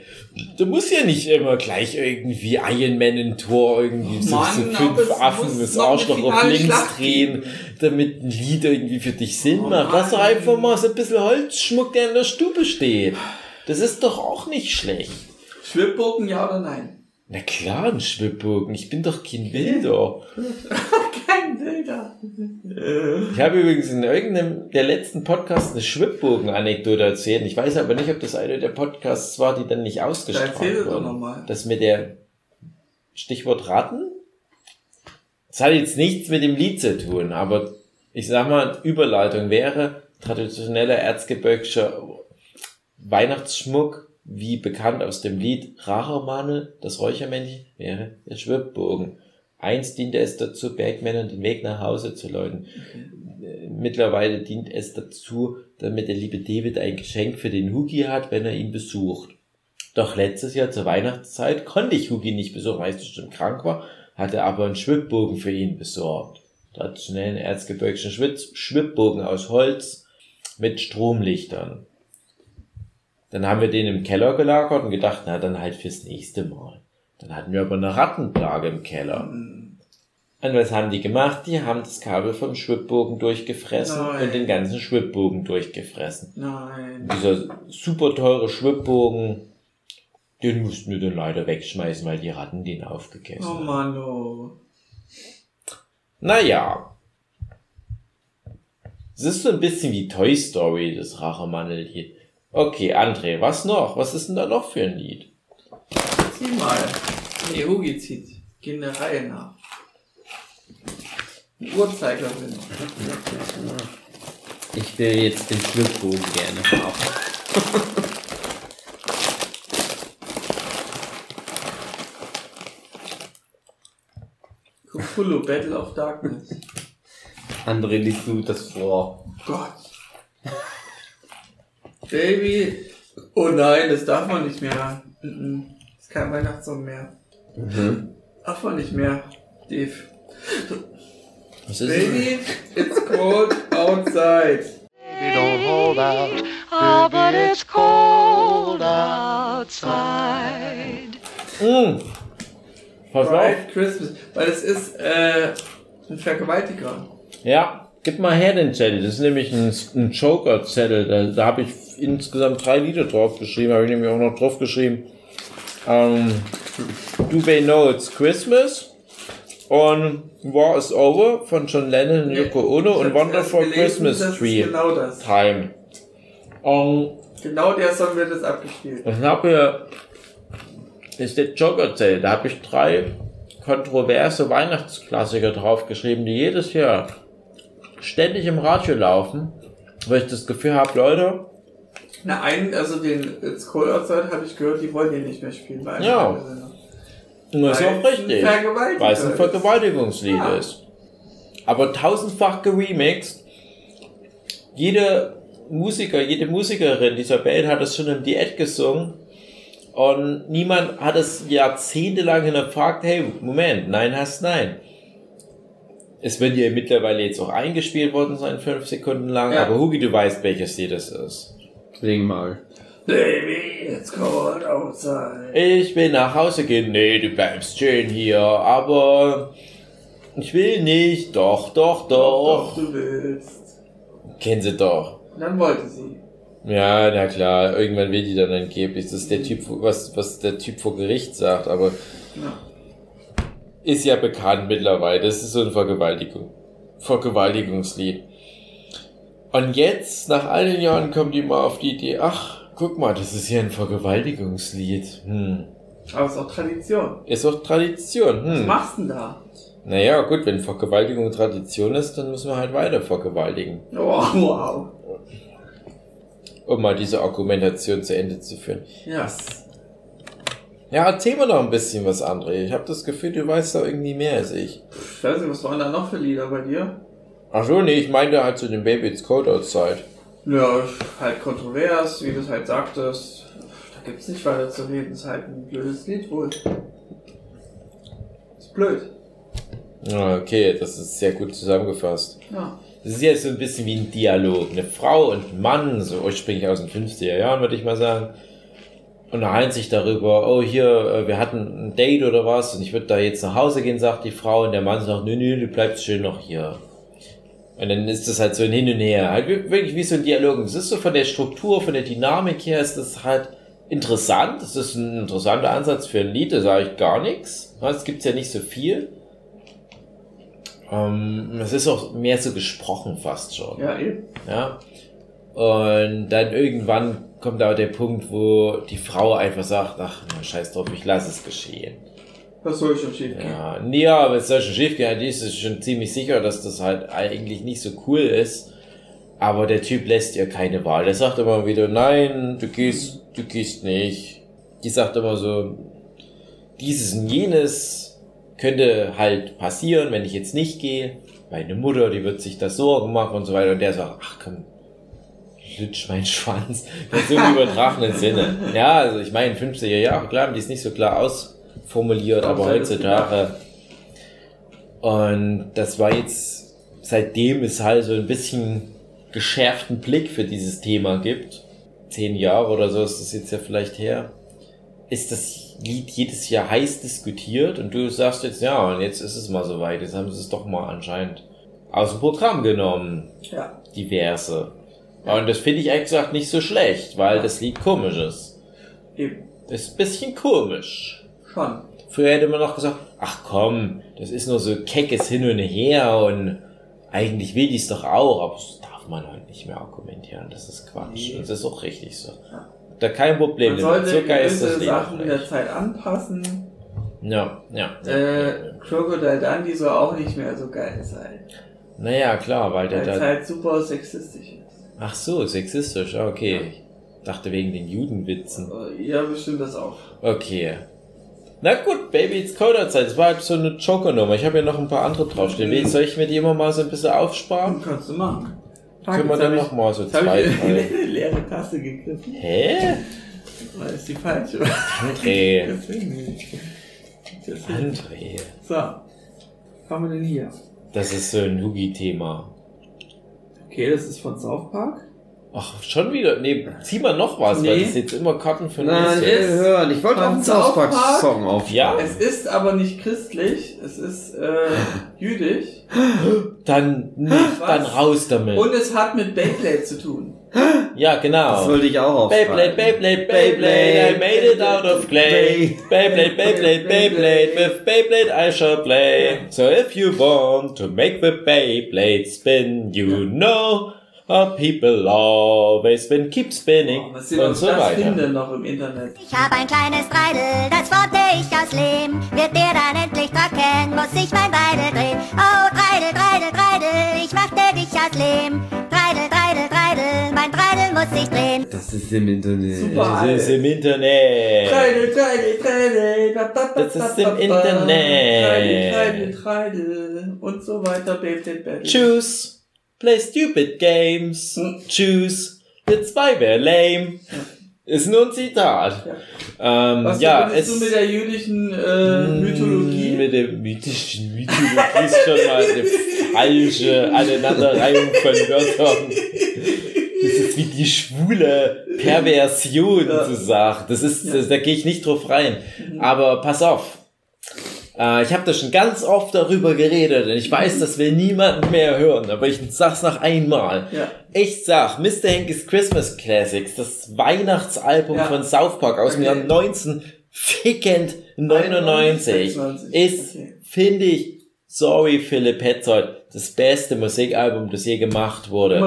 Du musst ja nicht immer gleich irgendwie Iron Man in Tor irgendwie so, Mann, so fünf Affen das Arschloch auf links Schlacht drehen, damit ein Lied irgendwie für dich Sinn Oh macht. Lass doch Mann. einfach mal so ein bisschen Holzschmuck, der in der Stube steht. Das ist doch auch nicht schlecht. Schwibbogen, ja oder nein? Na klar, ein Schwibbogen. Ich bin doch kein Wilder. Kein Bilder. Ich habe übrigens in irgendeinem der letzten Podcasts eine Schwibbogen-Anekdote erzählt. Ich weiß aber nicht, ob das einer der Podcasts war, die dann nicht Da ausgestrahlt doch wurden. nochmal. Das mit der Stichwort Ratten? Das hat jetzt nichts mit dem Lied zu tun, aber ich sag mal, Überleitung wäre traditioneller erzgebirgischer Weihnachtsschmuck, wie bekannt aus dem Lied Rachermanne, das Räuchermännchen, wäre der Schwibbogen. Einst diente es dazu, Bergmännern den Weg nach Hause zu läuten. Äh, Mittlerweile dient es dazu, damit der liebe David ein Geschenk für den Hugi hat, wenn er ihn besucht. Doch letztes Jahr zur Weihnachtszeit konnte ich Hugi nicht besuchen, weil ich bestimmt krank war, hatte aber einen Schwibbogen für ihn besorgt. Traditionellen erzgebirgischen Schwitz Schwibbogen aus Holz mit Stromlichtern. Dann haben wir den im Keller gelagert und gedacht, na dann halt fürs nächste Mal. Dann hatten wir aber eine Rattenplage im Keller. Und was haben die gemacht? Die haben das Kabel vom Schwibbogen durchgefressen Nein. und den ganzen Schwibbogen durchgefressen. Nein. Dieser super teure Schwibbogen, den mussten wir dann leider wegschmeißen, weil die Ratten den aufgegessen Oh haben. Mann, oh. Naja. Es ist so ein bisschen wie Toy Story, das Rachemantel hier. Okay, André, was noch? Was ist denn da noch für ein Lied? Zieh mal. Nee, Hugi zieht. Gehen der Reihe nach. Die Uhrzeigerin. Ich will jetzt den Schwibbogen gerne haben. Cthulhu, Battle of Darkness. André, liest du das vor? Gott. Baby. Oh nein, das darf man nicht mehr. Mhm. Das ist kein Weihnachtssong mehr. Darf man nicht mehr. Dave. Was ist Baby, it's cold outside. Don't hold out. Ah, but it's cold outside. Mm. Pass auf. Bright Christmas. Weil es ist äh, ein Vergewaltiger. Ja, gib mal her den Zettel. Das ist nämlich ein, ein Joker-Zettel. Da, da habe ich insgesamt drei Lieder drauf geschrieben. Habe ich nämlich auch noch drauf geschrieben. Ähm, Do They Know It's Christmas? Und War is Over von John Lennon und Yoko Ono und Wonderful Christmas das ist Tree Genau das. Time. Und Genau der Song wird jetzt abgespielt. ich habe hier ist der Joker-Zettel. Da habe ich drei kontroverse Weihnachtsklassiker draufgeschrieben, die jedes Jahr ständig im Radio laufen, weil ich das Gefühl habe, Leute, Na, einen, also den It's Cold Outside habe ich gehört, die wollen den nicht mehr spielen. Bei Ja. Sender. das ist Weil auch es ein richtig, weil es ein. Vergewaltigungslied Ja. ist. Aber tausendfach geremixed. Jede Musiker, jede Musikerin dieser Welt hat es schon im Diät gesungen. Und niemand hat es jahrzehntelang hinterfragt, hey, Moment, nein heißt nein. Es wird ja mittlerweile jetzt auch eingespielt worden sein, fünf Sekunden lang, Ja. aber Hugi, du weißt, welches Lied es ist. Sing mal. Baby, it's cold outside. Ich will nach Hause gehen. Nee, du bleibst schön hier, aber ich will nicht. Doch, doch, Doch, doch. du willst. Kennen sie doch. Dann wollte sie. Ja, na klar, irgendwann will die dann angeblich. Das ist der Typ, was, was der Typ vor Gericht sagt, aber Ja. Ist ja bekannt mittlerweile. Das ist so ein Vergewaltigung. Vergewaltigungslied. Und jetzt, nach all den Jahren, kommen die mal auf die Idee, ach, guck mal, das ist ja ein Vergewaltigungslied. Hm. Aber es ist auch Tradition. Ist auch Tradition. Was Hm. machst du denn da? Naja, gut, wenn Vergewaltigung Tradition ist, dann müssen wir halt weiter vergewaltigen. Oh, wow. Um mal diese Argumentation zu Ende zu führen. Ja. Ja, erzähl mir noch ein bisschen was, André. Ich habe das Gefühl, du weißt da irgendwie mehr als ich. Ich weiß nicht, was waren da noch für Lieder bei dir? Ach so, nee, ich meinte halt zu dem Baby It's Cold Outside. Ja, halt kontrovers, wie du es halt sagtest. Da gibt's nicht weiter zu reden. Ist halt ein blödes Lied wohl. Ist blöd. Ah, okay, das ist sehr gut zusammengefasst. Ja. Das ist ja so ein bisschen wie ein Dialog. Eine Frau und ein Mann, so ursprünglich aus den 50er Jahren, würde ich mal sagen, unterhalten sich darüber, oh hier, äh, wir hatten ein Date oder was und ich würde da jetzt nach Hause gehen, sagt die Frau und der Mann sagt, nö, nö, du bleibst schön noch hier. Und dann ist das halt so ein Hin und Her, halt wir- wirklich wie so ein Dialog. Es ist so von der Struktur, von der Dynamik her, ist das halt interessant. Das ist ein interessanter Ansatz für ein Lied, da sage ich gar nichts. Es gibt ja nicht so viel. Ähm, es ist auch mehr so gesprochen fast schon. Ja, eben. Ja. Und dann irgendwann kommt aber der Punkt, wo die Frau einfach sagt, ach, na, scheiß drauf, ich lasse es geschehen. Was soll schon schief gehen? Ja, nee, ja, aber es soll schon schief gehen, die ist schon ziemlich sicher, dass das halt eigentlich nicht so cool ist. Aber der Typ lässt ihr keine Wahl. Der sagt immer wieder, nein, du gehst, du gehst nicht. Die sagt immer so, dieses und jenes könnte halt passieren, wenn ich jetzt nicht gehe. Meine Mutter, die wird sich da Sorgen machen und so weiter. Und der sagt, ach komm, lutsch mein Schwanz. Das im übertragenen Sinne. Ja, also ich meine, 50er Jahre, klar, die ist nicht so klar ausformuliert, aber heutzutage. Und das war jetzt, seitdem es halt so ein bisschen geschärften Blick für dieses Thema gibt. Zehn Jahre oder so ist das jetzt ja vielleicht her. Ist das Lied jedes Jahr heiß diskutiert und du sagst jetzt, ja, und jetzt ist es mal soweit. Jetzt haben sie es doch mal anscheinend aus dem Programm genommen. Ja. Diverse. Und das finde ich ehrlich gesagt nicht so schlecht, weil das Lied komisch ist. Eben. Ist ein bisschen komisch. Schon. Früher hätte man noch gesagt, ach komm, das ist nur so keckes Hin und Her und eigentlich will die's doch auch, aber das darf man halt nicht mehr argumentieren. Das ist Quatsch. Nee. Das ist auch richtig so. Da kein Problem. Man sollte Zucker ist das Leben. Sachen der Zeit anpassen. Ja, ja. Äh, Crocodile Dundee soll auch nicht mehr so geil sein. Naja, klar, weil der Weil es da. halt super sexistisch ist. Ach so, sexistisch, ah, okay. Ich dachte wegen den Judenwitzen. Äh, Ja, bestimmt das auch. Okay. Na gut, Baby, it's Coder Zeit. Das war halt so eine Joker-Nummer. Ich habe ja noch ein paar andere draufstehen. Wie Soll ich mir die immer mal so ein bisschen aufsparen? Kannst du machen. Können wir dann hab noch mal so zwei, ich drei. eine leere Tasse gegriffen. Hä? Weil ist die falsche. André. Deswegen. André. So. Was haben wir denn hier? Das ist so ein Hugi-Thema. Okay, das ist von South Park. Ach, schon wieder? Nee, zieh mal noch was, weil Nee. das jetzt immer Karten für Nein, will hören. Ich wollte auch einen South Park Park? Song auf. Ja. Es ist aber nicht christlich, es ist äh, jüdisch Dann nicht, Was? dann raus damit. und es hat mit Beyblade zu tun. Ja, genau. Das wollte ich auch Beyblade, aufschreiben. Beyblade, Beyblade, I made it out of clay. Beyblade, Beyblade, Beyblade, with Beyblade I shall play. So if you want to make the Beyblade spin, you know how people always spin, keep spinning Was sie und noch so das weiter. finden noch im Internet. Ich hab ein kleines Dreidel, das wollte ich aus Lehm. Wird der dann endlich trocken, muss ich mein Dreidel drehen. Oh, Dreidel, Dreidel, Dreidel, ich machte dich aus Lehm. Dreidel, Dreidel, Dreidel, mein Dreidel muss ich drehen. Das ist im Internet. Super. Das ist im Internet. Ba, ba, ba, Das ist im Internet. Treidel, Treidel und so weiter. Choose. Play stupid games. Hm. Choose. Der zwei wäre lame. Ist nur ein Zitat. Ähm, Was ja, es, du mit der jüdischen äh, Mythologie? Mit der mythischen Mythologie ist schon mal eine falsche Aneinanderreihung von Wörtern. Das ist wie die schwule Perversion Ja. zu sagen. Das ist, das, da gehe ich nicht drauf rein. Aber pass auf. Äh, ich habe da schon ganz oft darüber geredet und ich weiß, das will niemand mehr hören, aber ich sag's noch einmal. Ja. Ich sag, Mr. Hank's Christmas Classics, das Weihnachtsalbum Ja. von South Park aus dem Okay. Jahr 1999 96. ist, Okay. finde ich, sorry Philipp Petzold, das beste Musikalbum, das je gemacht wurde.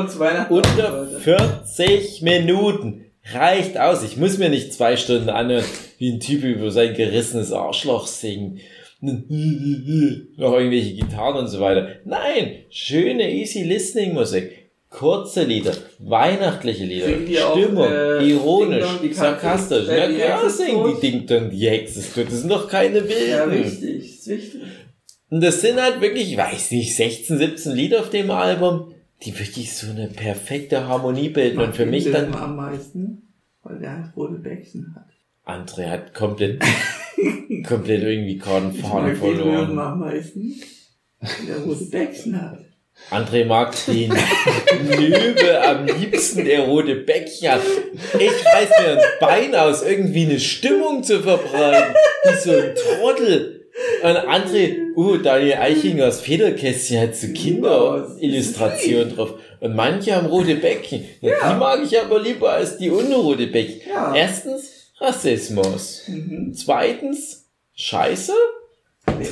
Unter Leute. 40 Minuten. Reicht aus. Ich muss mir nicht zwei Stunden anhören, wie ein Typ über sein gerissenes Arschloch singen. Noch irgendwelche Gitarren und so weiter. Nein, schöne, easy listening Musik. Kurze Lieder, weihnachtliche Lieder, die auch, Stimmung, äh, ironisch, sarkastisch. Ja äh, klar singen die Ding Dong, die Hexe ist tot. Das sind doch keine Wilden. Ja, wichtig. Ist wichtig. Und das sind halt wirklich, ich weiß nicht, 16, 17 Lieder auf dem Album, die wirklich so eine perfekte Harmonie bilden und für mich dann, am meisten, weil der halt rote Bäckchen hat. André hat komplett, komplett irgendwie den Film verloren. am meisten, weil der rote Bäckchen hat. André mag den Löwe am liebsten, der rote Bäckchen hat. Ich reiß mir ein Bein aus, irgendwie eine Stimmung zu verbreiten, wie so ein Trottel. Und André, uh, Daniel Eichingers Federkästchen hat so Kinderillustrationen drauf. Und manche haben rote Bäckchen. Ja, Die mag ich aber lieber als die ohne rote Bäckchen. Ja. Erstens Rassismus. Mhm. Zweitens, Scheiße.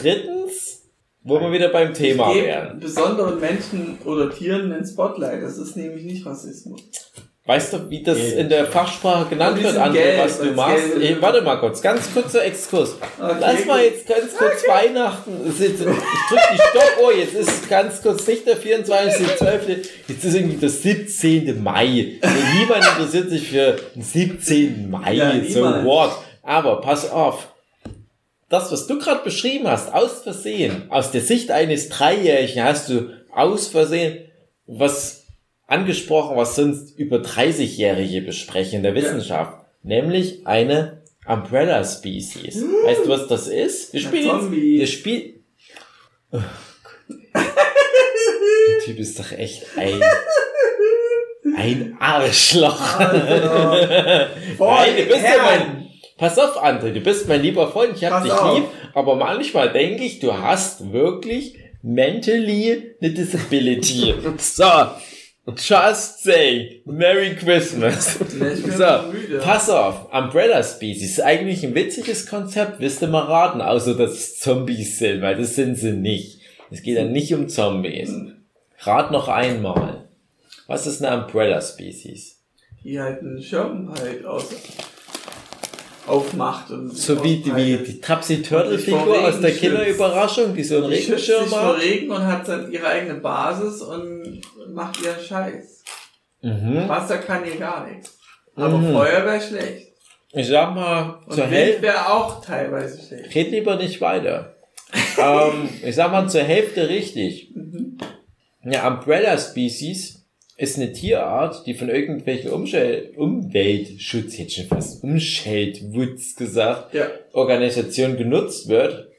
Drittens, wo wir wieder beim Thema wären. besonderen Menschen oder Tieren den Spotlight. Das ist nämlich nicht Rassismus. Weißt du, wie das Gelb. in der Fachsprache genannt wird, André, gelb, was du machst? Ey, warte mal kurz, ganz kurzer Exkurs. Okay, Lass mal jetzt ganz kurz Weihnachten. Es ist, ich drück die Stoppuhr, jetzt ist ganz kurz nicht der 24.12., jetzt ist irgendwie der 17. Mai. Niemand interessiert sich für den 17. Mai, Ja, so what. Aber pass auf. Das, was du gerade beschrieben hast, aus Versehen, aus der Sicht eines Dreijährigen hast du aus Versehen was angesprochen, was sonst über 30-Jährige besprechen in der Wissenschaft. Nämlich eine Umbrella Species. Weißt du, was das ist? Wir spielen Zombie. wir spielen, oh. Der Typ ist doch echt ein, ein Arschloch. Nein, du bist ja mein, pass auf, André, du bist mein lieber Freund, ich hab Pass dich auf. lieb, aber manchmal denke ich, du hast wirklich mentally eine Disability. so. Just say Merry Christmas. Ja, So, pass auf, Umbrella Species ist eigentlich ein witziges Konzept, wirst du mal raten, außer dass es Zombies sind, weil das sind sie nicht. Es geht dann nicht um Zombies. Rat noch einmal. Was ist eine Umbrella Species? Die halt einen Schirm halt aus, aufmacht und So wie die, wie die Tapsi Turtle Figur aus der. Kinderüberraschung, die so einen Die schützt sich Regenschirm vor hat. Regen und hat dann ihre eigene Basis und macht ihren Scheiß. Mhm. Wasser kann ihr gar nichts. Aber Mhm. Feuer wäre schlecht. Ich sag mal, Und zur Hälfte, wäre auch teilweise schlecht. red lieber nicht weiter. ähm, ich sag mal zur Hälfte richtig. Eine Umbrella Species ist eine Tierart, die von irgendwelchen Umschel Umweltschutz, jetzt schon fast Umscheltwutz gesagt, Ja. Organisation genutzt wird,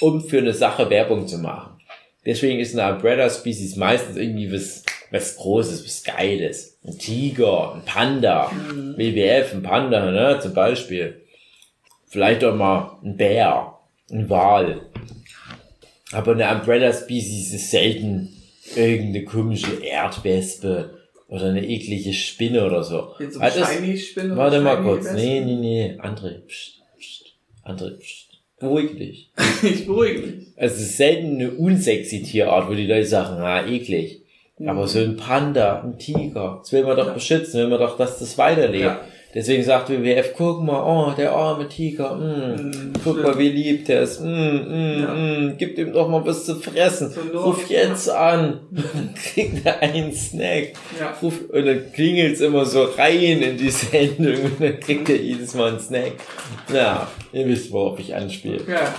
um für eine Sache Werbung zu machen. Deswegen ist eine Umbrella Species meistens irgendwie was, was Großes, was Geiles. Ein Tiger, ein Panda, WWF, ein Panda, ne, zum Beispiel. Vielleicht auch mal ein Bär, ein Wal. Aber eine Umbrella Species ist selten irgendeine komische Erdwespe oder eine eklige Spinne oder so. Jetzt so das- Shiny-Spinne. Warte mal kurz. Nee, nee, nee. André, pst, pst. André, pst. Beruhig dich. Ich beruhige mich. Es ist selten eine unsexy Tierart, wo die Leute sagen, ah, eklig. Aber so ein Panda, ein Tiger, das will man doch Ja. beschützen, will man doch, dass das weiterlebt. Ja. Deswegen sagt WWF, guck mal, oh, der arme Tiger, mm, Mm, guck stimmt. mal, wie lieb der ist, mm, mm, Ja. mm, gib ihm doch mal was zu fressen, ruf jetzt an, dann kriegt er einen Snack. Ja. Ruf, und dann klingelt's immer so rein in die Sendung und dann kriegt er jedes Mal einen Snack. Ja, ihr wisst, worauf ich anspiele. Ja.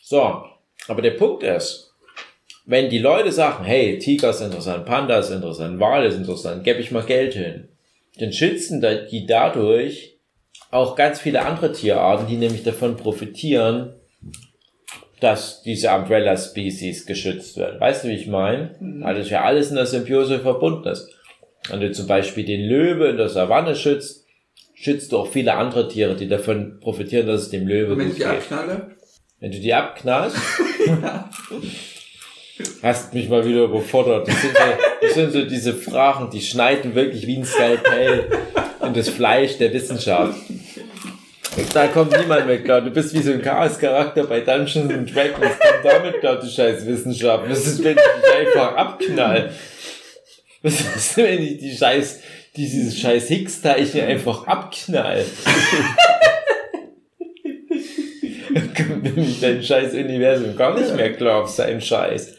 So, aber der Punkt ist, wenn die Leute sagen, hey, Tiger ist interessant, Panda ist interessant, Wal ist interessant, gebe ich mal Geld hin, dann schützen die dadurch auch ganz viele andere Tierarten, die nämlich davon profitieren, dass diese Umbrella Species geschützt wird. Weißt du, wie ich meine? Weil das ja alles in der Symbiose verbunden ist. Wenn du zum Beispiel den Löwe in der Savanne schützt, schützt du auch viele andere Tiere, die davon profitieren, dass es dem Löwe Und wenn gut ich die geht. abknalle? Wenn du die abknallst, hast mich mal wieder überfordert. Das sind, so, das sind so diese Fragen, die schneiden wirklich wie ein Skalpell in das Fleisch der Wissenschaft. Da kommt niemand mehr klar. Du bist wie so ein Chaos-Charakter bei Dungeons and Dragons. Komm damit klar, du scheiß Wissenschaft. Was ist, wenn ich dich einfach abknall? Was ist, wenn ich die scheiß, dieses scheiß Higgs-Teilchen einfach abknall? Nämlich dein scheiß Universum gar nicht mehr klar auf seinen Scheiß.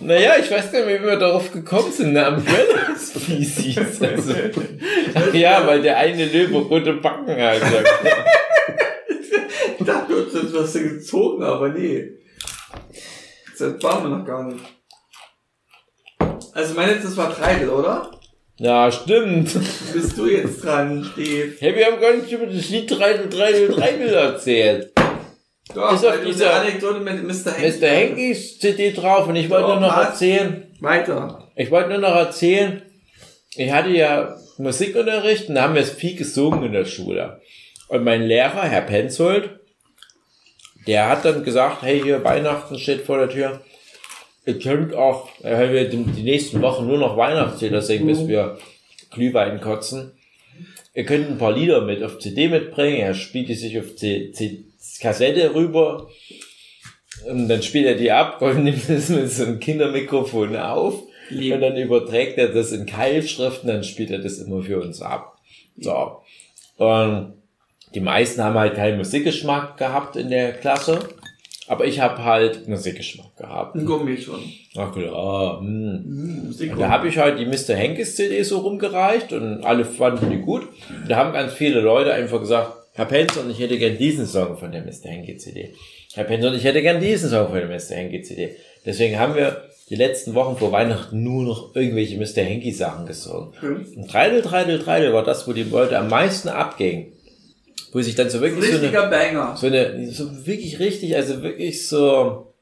Naja, ich weiß gar nicht, wie wir darauf gekommen sind, eine Umbrella Species. Also, ach ja, weil der eine Löwe rote Backen hat. Ich dachte, du hast was gezogen, aber nee. Das waren wir noch gar nicht. Also mein letztes war Treidel, oder? Ja, stimmt. Bist du jetzt dran, Steve? Hey, wir haben gar nicht über das Lied 30303 erzählt. Doch, Ist auf weil dieser- Anekdote mit Mr. Hanky. Mr. Hankys CD drauf und ich wollte nur noch erzählen, Weiter. ich wollte nur noch erzählen, ich hatte ja Musikunterricht und da haben wir viel gesungen in der Schule. Und mein Lehrer, Herr Penzold, der hat dann gesagt, hey, hier Weihnachten steht vor der Tür. Ihr könnt auch, äh, wenn wir die die nächsten Wochen nur noch Weihnachtslieder singen, bis wir Glühwein kotzen. ihr könnt ein paar Lieder mit auf CD mitbringen, er spielt die sich auf C C Kassette rüber und dann spielt er die ab und nimmt das mit so einem Kindermikrofon auf Lieb. und dann überträgt er das in Keilschriften, dann spielt er das immer für uns ab. So. Und die meisten haben halt keinen Musikgeschmack gehabt in der Klasse, aber ich habe halt Musikgeschmack gehabt. Ein Gummi schon. Ach klar, hm. Hm, Musik Und da habe ich halt die Mr. Henkes CD so rumgereicht und alle fanden die gut. Da haben ganz viele Leute einfach gesagt, Herr Penson, ich hätte gern diesen Song von der Mr. Henke CD. Herr Penson, ich hätte gern diesen Song von der Mr. Henke CD. Deswegen haben wir die letzten Wochen vor Weihnachten nur noch irgendwelche Mr. Henke Sachen gesungen. Hm. Und Treidel, Treidel, Treidel war das, wo die Leute am meisten abgingen. Wo sich dann so wirklich so eine, Banger. so eine, so wirklich richtig, also wirklich so,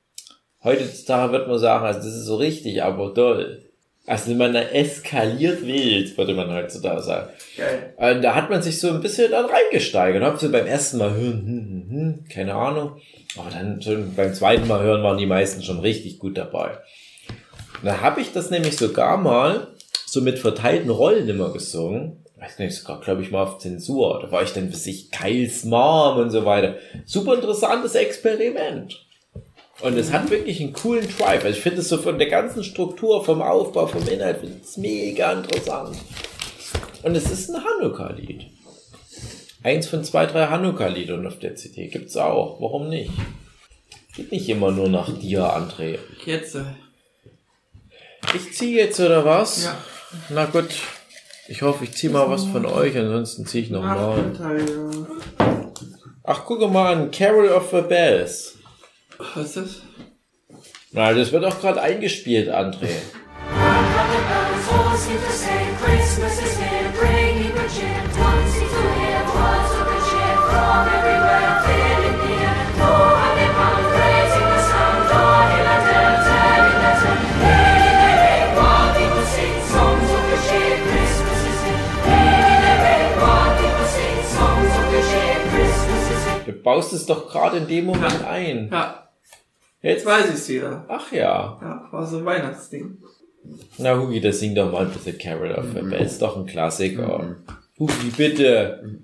heutzutage wird man sagen, also das ist so richtig, aber toll. Also man eskaliert wild, würde man heutzutage sagen. Geil. Und da hat man sich so ein bisschen dann reingesteigert. Hab so beim ersten Mal hören, hm, hm, hm, keine Ahnung. Aber dann schon beim zweiten Mal hören waren die meisten schon richtig gut dabei. Und da habe ich das nämlich sogar mal so mit verteilten Rollen immer gesungen. Weiß nicht, sogar glaube ich mal auf Zensur. Da war ich dann bis ich Kyles Mom und so weiter. Super interessantes Experiment. Und es hat wirklich einen coolen Drive. Also ich finde es so von der ganzen Struktur, vom Aufbau, vom Inhalt, finde es mega interessant. Und es ist ein Hanukkah-Lied. Eins von zwei, drei Hanukkah-Liedern auf der CD gibt's auch. Warum nicht? Geht nicht immer nur nach dir, André. Jetzt. äh, Ich ziehe jetzt oder was? Ja. Na gut. Ich hoffe, ich ziehe mal was von euch, ansonsten ziehe ich nochmal. Ach, gucke mal an. Carol of the Bells. Was ist das? Na, das wird auch gerade eingespielt, André. Du baust es doch gerade in dem Moment ein. Ja, Jetzt weiß ich's wieder. Ach ja. Ja, war so ein Weihnachtsding. Na, Hugi, das sing doch mal bitte Carol of the Bells. Doch ein Klassiker. Hugi, bitte.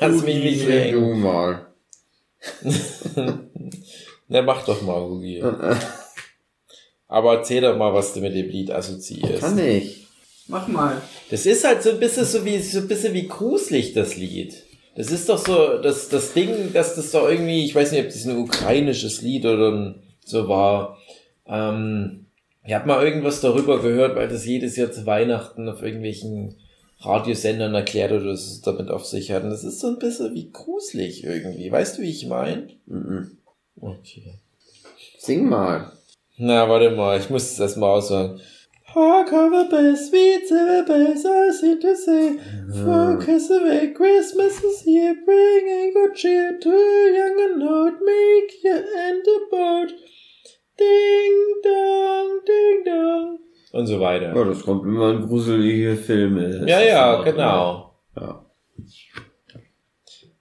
Lass mich nicht hängen. Du mal. Na, mach doch mal, Hugi. Aber erzähl doch mal, was du mit dem Lied assoziierst. Kann ich. Mach mal. Das ist halt so ein bisschen so wie, so ein bisschen wie gruselig, das Lied. Das ist doch so, das, das Ding, dass das doch irgendwie, ich weiß nicht, ob das ein ukrainisches Lied oder ein- so war. Ähm, ich habe mal irgendwas darüber gehört, weil das jedes Jahr zu Weihnachten auf irgendwelchen Radiosendern erklärt oder dass es damit auf sich hat. Und das ist so ein bisschen wie gruselig irgendwie. Weißt du, wie ich meine? Mhm. Okay. Sing mal. Na, warte mal, ich muss es erstmal aussagen. Hark of the bells, sweet silver bells, I seem to say, focus away, Christmas is here, bringing good cheer to young and old, make your end about. Ding dong, ding dong. Und so weiter. Ja, das kommt, wenn man gruselige Filme. Ja, ja, genau. Ja.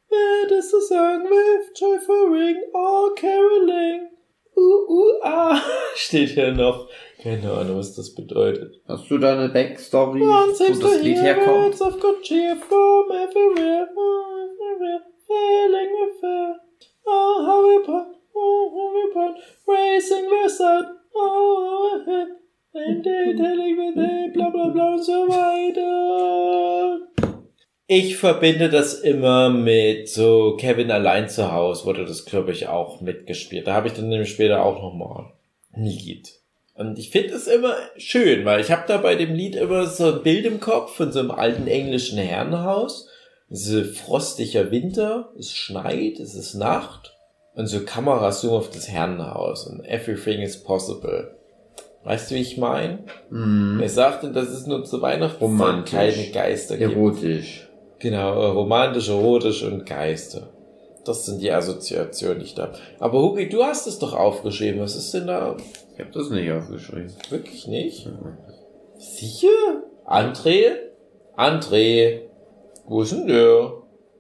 That is the song with joyful ring, all caroling. Uh, uh, ah, steht hier noch. Keine Ahnung, was das bedeutet. Hast du da eine Backstory, wo das Lied herkommt? words of good cheer from everywhere, everywhere, failing with fear. Oh, how we put, oh, how we put, racing the sun, oh, ahead, and they telling me they, bla bla bla und so weiter. Ich verbinde das immer mit so Kevin allein zu Hause, wurde das, glaube ich, auch mitgespielt. Da habe ich dann nämlich später auch nochmal ein Lied. Und ich finde es immer schön, weil ich habe da bei dem Lied immer so ein Bild im Kopf von so einem alten englischen Herrenhaus. Es ist frostiger Winter, es schneit, es ist Nacht. Und so Kamerazoom auf das Herrenhaus und everything is possible. Weißt du, wie ich meine? Mhm. Er sagte, dass es nur zu Weihnachten Romantisch. keine Geister gibt. Erotisch. Genau, romantisch, erotisch und Geister. Das sind die Assoziationen, die ich da. Aber Hugi, du hast es doch aufgeschrieben. Was ist denn da? Ich habe das nicht aufgeschrieben. Wirklich nicht? Sicher? André? André? Wo ist denn der?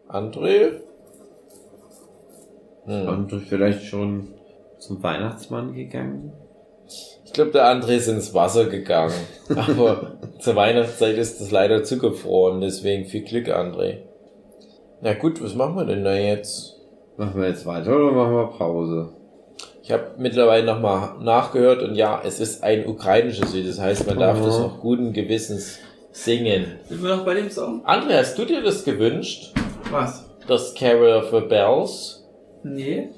André? Hm. Und vielleicht schon zum Weihnachtsmann gegangen? Ich glaube, der André ist ins Wasser gegangen. Aber zur Weihnachtszeit ist das leider zugefroren, deswegen viel Glück, André. Na gut, was machen wir denn da jetzt? Machen wir jetzt weiter oder machen wir Pause? Ich habe mittlerweile nochmal nachgehört und ja, es ist ein ukrainisches Lied, das heißt, man darf Mhm. das noch guten Gewissens singen. Sind wir noch bei dem Song? André, hast du dir das gewünscht? Was? Das Carol of the Bells? Nee.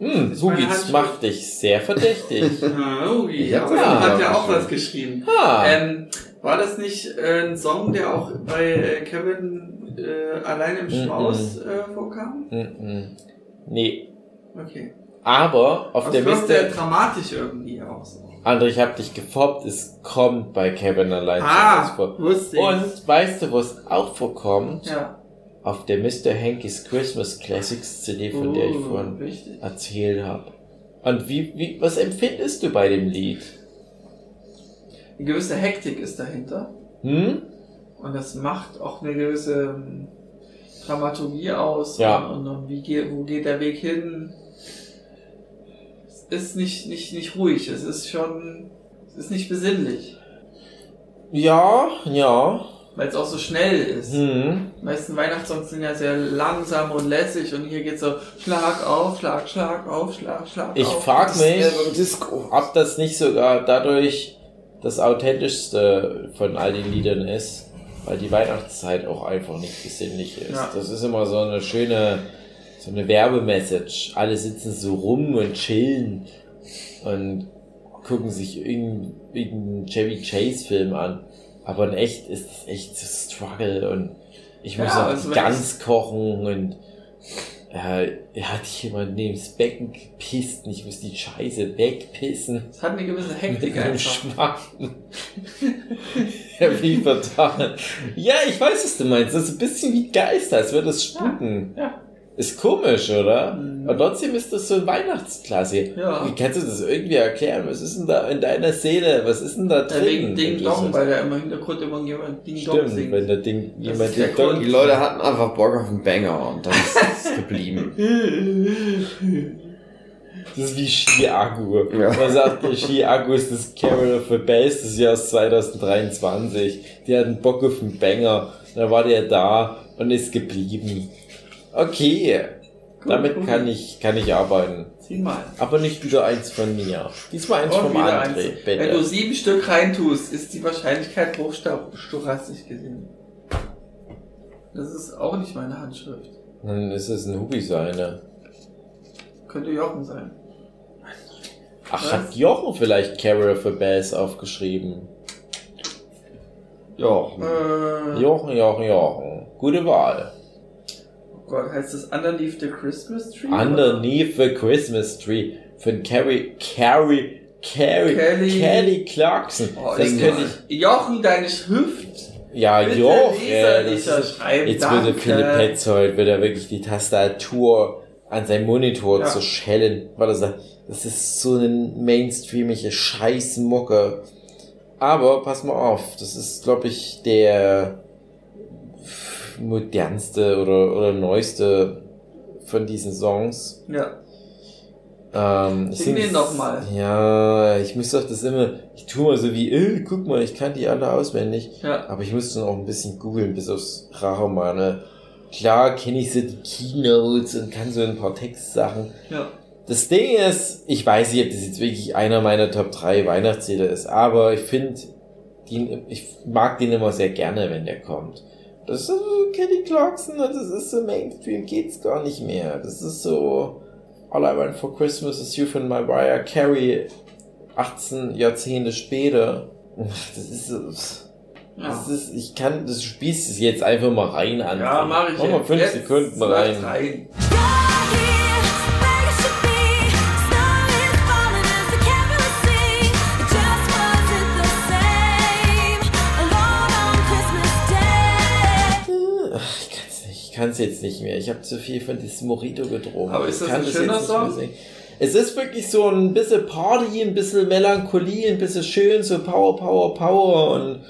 Hm, Hugi, Handschrift. macht dich sehr verdächtig. Ah, Ugi, Ja, ja, hat ja auch was geschrieben. ah, Ähm, war das nicht äh, ein Song, der auch bei äh, Kevin äh, allein im Schmaus äh, vorkam? mm, mm. nee. Okay. Aber auf Das der Liste, dramatisch irgendwie aus. André, ich hab dich gefoppt, es kommt bei Kevin allein Ah, vor. wusste ich. Und weißt du, wo es auch vorkommt? ja. Auf der Mr. Hankys Christmas Classics CD, von der ich Oh, vorhin Richtig. erzählt habe. Und wie, wie, was empfindest du bei dem Lied? Eine gewisse Hektik ist dahinter. Hm? Und das macht auch eine gewisse ähm, Dramaturgie aus. Ja. Und, und, und wie geht, wo geht der Weg hin? Ist nicht, nicht, nicht ruhig. Es ist schon, es ist nicht besinnlich. Ja, ja. Weil es auch so schnell ist. Hm. Die meisten Weihnachtssongs sind ja sehr langsam und lässig und hier geht's so Schlag auf, Schlag, Schlag auf, Schlag, Schlag Ich auf. frag Das mich, Disco. ob das nicht sogar dadurch das authentischste von all den Liedern ist, weil die Weihnachtszeit auch einfach nicht besinnlich ist. Ja. Das ist immer so eine schöne, so eine Werbemessage. Alle sitzen so rum und chillen und gucken sich irgendeinen Chevy Chase Film an. Aber in echt ist es echt so Struggle und ich muss Ja, noch also Gans kochen und äh, er hat jemand neben das Becken gepisst und ich muss die Scheiße wegpissen. Es hat eine gewisse Mit Hektik einem einfach. Schmacken. ja, wie vertan. Ja, ich weiß, was du meinst. Das ist ein bisschen wie Geister, als würde es spuken. Ja. Ist komisch, oder? Mhm. Und trotzdem ist das so ein Weihnachtsklasse. Ja. Wie kannst du das irgendwie erklären? Was ist denn da in deiner Seele? Was ist denn da Ja, drin? wegen Ding Dong, weil da immer im Hintergrund immer jemand Ding Dong Stimmt, singt. wenn der Ding, jemand Ding Dong Grund. Die Leute hatten einfach Bock auf einen Banger und dann ist es geblieben. Das ist wie Ski-Agu. Ja. Man sagt, der Ski-Agu ist das Carol of the Bells des Jahres 2023. Die hatten Bock auf einen Banger. Dann war der da und ist geblieben. Okay. Gut, Damit gut. kann ich, kann ich arbeiten. Zieh mal. Aber nicht wieder eins von mir. Diesmal eins Und vom André. eins. Wenn du sieben Stück reintust, ist die Wahrscheinlichkeit hochstochastisch gesehen. Das ist auch nicht meine Handschrift. Dann ist es ein Hubi seine. Könnte Jochen sein. Ach, Was? hat Jochen vielleicht Carol the Bells aufgeschrieben? Ja. Äh, Jochen, Jochen, Jochen. Gute Wahl. Gott, heißt das Underneath the Christmas Tree? Underneath the Christmas Tree von Carrie, Carrie, Carrie, Kelly. Kelly Clarkson. Oh, das könnte ich, Jochen, deine Schrift. ja, Bitte Joch, Leser, das Leser ist, schreiben. jetzt würde Philipp Petzold, wird er wirklich die Tastatur an seinem Monitor Ja. zu schellen, weil er sagt, das ist so eine mainstreamige Scheißmucke. Aber pass mal auf, das ist, glaube ich, der modernste oder, oder neueste von diesen Songs. Ja. Ähm, ich Sing den doch mal. Ja, ich muss doch das immer, ich tue mal so wie, äh, guck mal, ich kann die alle auswendig. Ja. Aber ich muss dann auch ein bisschen googeln, bis aufs Rachomane. Klar kenne ich so die Keynotes und kann so ein paar Textsachen. Ja. Das Ding ist, ich weiß nicht, ob das jetzt wirklich einer meiner Top 3 Weihnachtslieder ist, aber ich finde, ich mag den immer sehr gerne, wenn der kommt. Das ist so Kelly Clarkson und das ist so Mainstream, geht's gar nicht mehr. Das ist so All I Want for Christmas is You von Mariah Carey 18 Jahrzehnte später. Das ist so, Ja. das ist, ich kann, das spielst es jetzt einfach mal rein an. Ja, mach ich Mach mal jetzt. fünf Jetzt Sekunden läuft rein. rein. Ich kann's jetzt nicht mehr. Ich habe zu viel von diesem Mojito getrunken. Aber ist das Ich kann ein schöner jetzt nicht mehr Song? Es ist wirklich so ein bisschen Party, ein bisschen Melancholie, ein bisschen schön, so Power, Power, Power und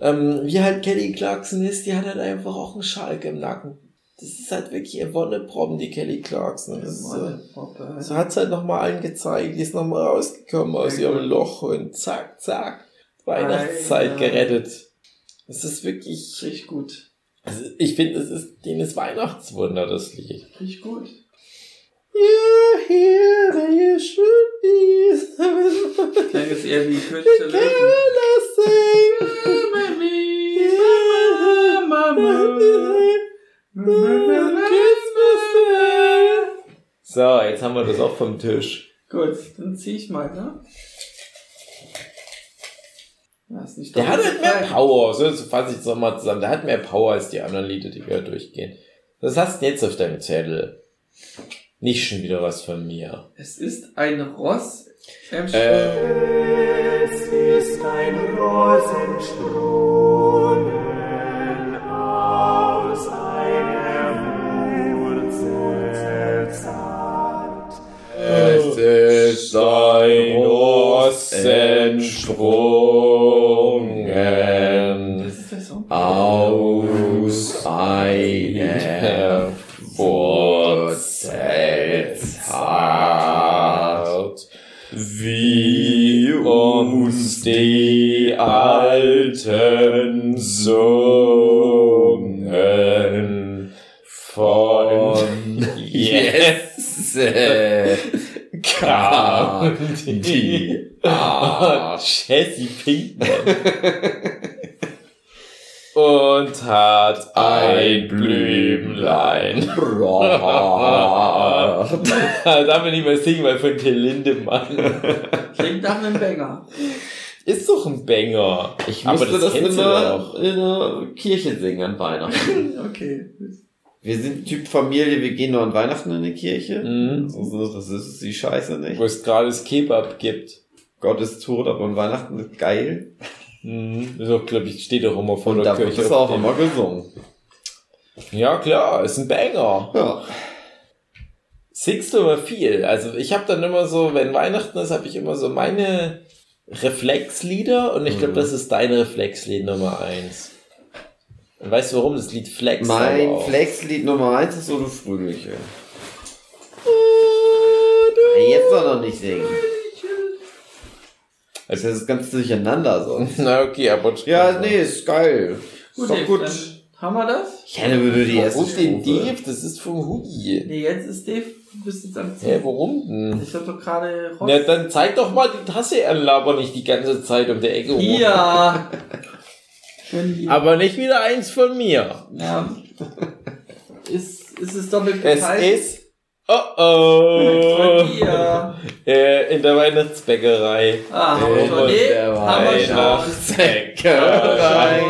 ähm, wie halt Kelly Clarkson ist, die hat halt einfach auch einen Schalk im Nacken. Das ist halt wirklich ihr Wonneproppen, die Kelly Clarkson. Das ist, äh, so hat's halt nochmal allen gezeigt. Die ist nochmal rausgekommen aus ihrem. Loch und zack, zack. Weihnachtszeit gerettet. Es ist wirklich, Richtig gut. Also ich finde, es ist, ist Weihnachtswunder, das Lied. Richtig gut. You're here where you should be. Klingt jetzt eher wie der Löwen. So, jetzt haben wir das auch vom Tisch. Gut, dann zieh ich mal, ne? Der hat halt mehr. Power, so fasse ich es nochmal zusammen. Der hat mehr Power als die anderen Lieder, die wir durchgehen. Was hast du jetzt auf deinem Zettel? Nicht schon wieder was von mir. Es ist ein Ross im Äh, Es ist ein Rosenstrudel Song. aus einer Wurzel zart, wie uns die Alten sungen von Jesse kam die Jesse Pinkman und hat ein Blümlein. Darf man nicht mehr singen, weil von Till Lindemann. Klingt nach einem Banger. Ist doch ein Banger. Ich Aber musste das das, in, einer, doch. in einer Kirche singen an Weihnachten. Okay. Wir sind Typ Familie, wir gehen nur an Weihnachten in die Kirche. Mhm. Also, das ist die Scheiße nicht. Wo es gerade das Kebab gibt. Gott ist tot, aber an Weihnachten ist geil. Mhm. Das ist auch, glaube ich, steht doch immer vor Und der da wird Kirche. es auf auch dem- immer gesungen. Ja, klar, ist ein Banger. Ja. Singst du immer viel? Also ich habe dann immer so, wenn Weihnachten ist, habe ich immer so meine Reflexlieder und ich glaube, Mhm. das ist dein Reflexlied Nummer eins. Und weißt du warum? Das Lied Flex. aber Mein. Flexlied Nummer eins ist so du Fröhliche. Jetzt soll er nicht singen. Also das ist ganz durcheinander so. Na okay, aber Ja, nee, ist geil. Gut, ist doch gut. dann haben wir das? Ich hätte würde die erste Warum den. Dave? Das ist vom Hugi. Nee, jetzt ist Dave, du bist jetzt am Hä, Ziel. warum denn? Ich hab doch gerade. Na, dann zeig doch mal die Tasse an, laber nicht die ganze Zeit um der Ecke rum. Hier! Aber nicht wieder eins von mir. Ja. Ist, ist es doppelt Es geteilt? ist. Oh oh. Von dir. Äh, in der Weihnachtsbäckerei. Ah, haben wir schon. Nee, der haben wir schon. Weihnachtsbäckerei.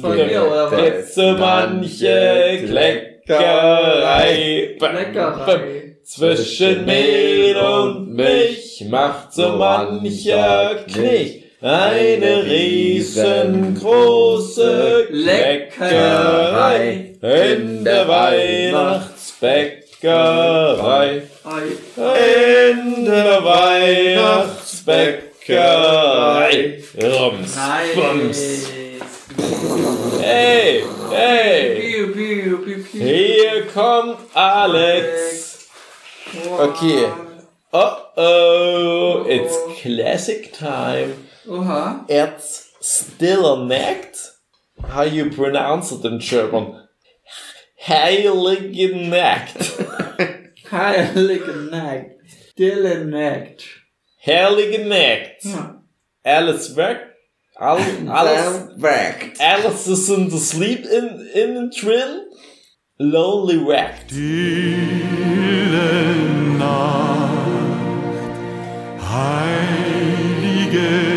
Von mir, oder was? Gibt's so manche Kleckerei. Bam, bam. Leckerei. Zwischen Mehl und Milch macht so mancher Knich eine riesengroße Leckerei in der Weihnachtsbäckerei. Ei. In der Weihnachtsbäckerei. Rums, bums. Hey, hey, hier kommt Alex. Okay. Oh oh, it's classic time. Oha. It's still a Nacht. How you pronounce it in German? Heilige Nacht. Heilige Nacht. Stille Nacht. Heilige Nacht. Ja. Alles weg. All, alles, weg. alles is in the sleep in, in the drill. Lonely wrecked. Stille Nacht, heilige Nacht,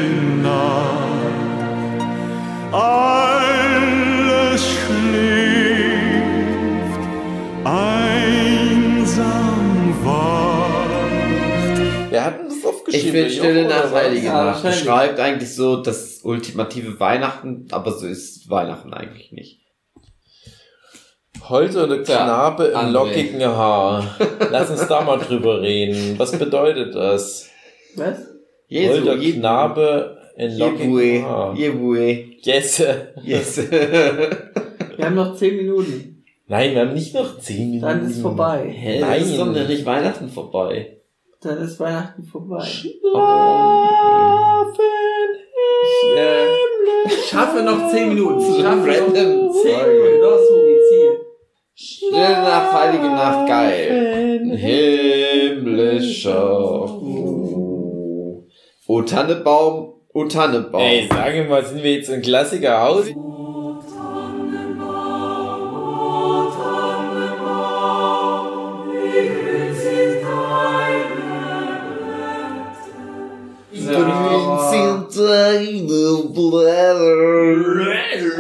alles schläft, einsam wacht. Wir hatten das Ich aufgeschrieben. will Stille Nacht. wahrscheinlich. Beschreibt eigentlich so das ultimative Weihnachten, aber so ist Weihnachten eigentlich nicht. Tja, Knabe im André. lockigen Haar. Lass uns da mal drüber reden. Was bedeutet das? Was? Holder Knabe in Jebue. Haar. Jebue. Jesse. Yes. Wir haben noch 10 Minuten. Nein, wir haben nicht noch 10 Minuten. Dann ist vorbei. Hä, Nein. Ist doch noch nicht Weihnachten vorbei. Dann ist Weihnachten vorbei. Schlafen Äh, himmlisch schaffe noch 10 Minuten. Ich schaffe Random noch 10 Folge. Minuten. Los, Hugi. Stille Nacht, heilige Nacht, geil. Himmlischer. Uh. O Tannebaum, o Tannebaum. Ey, sage mal, sind wir jetzt ein Klassiker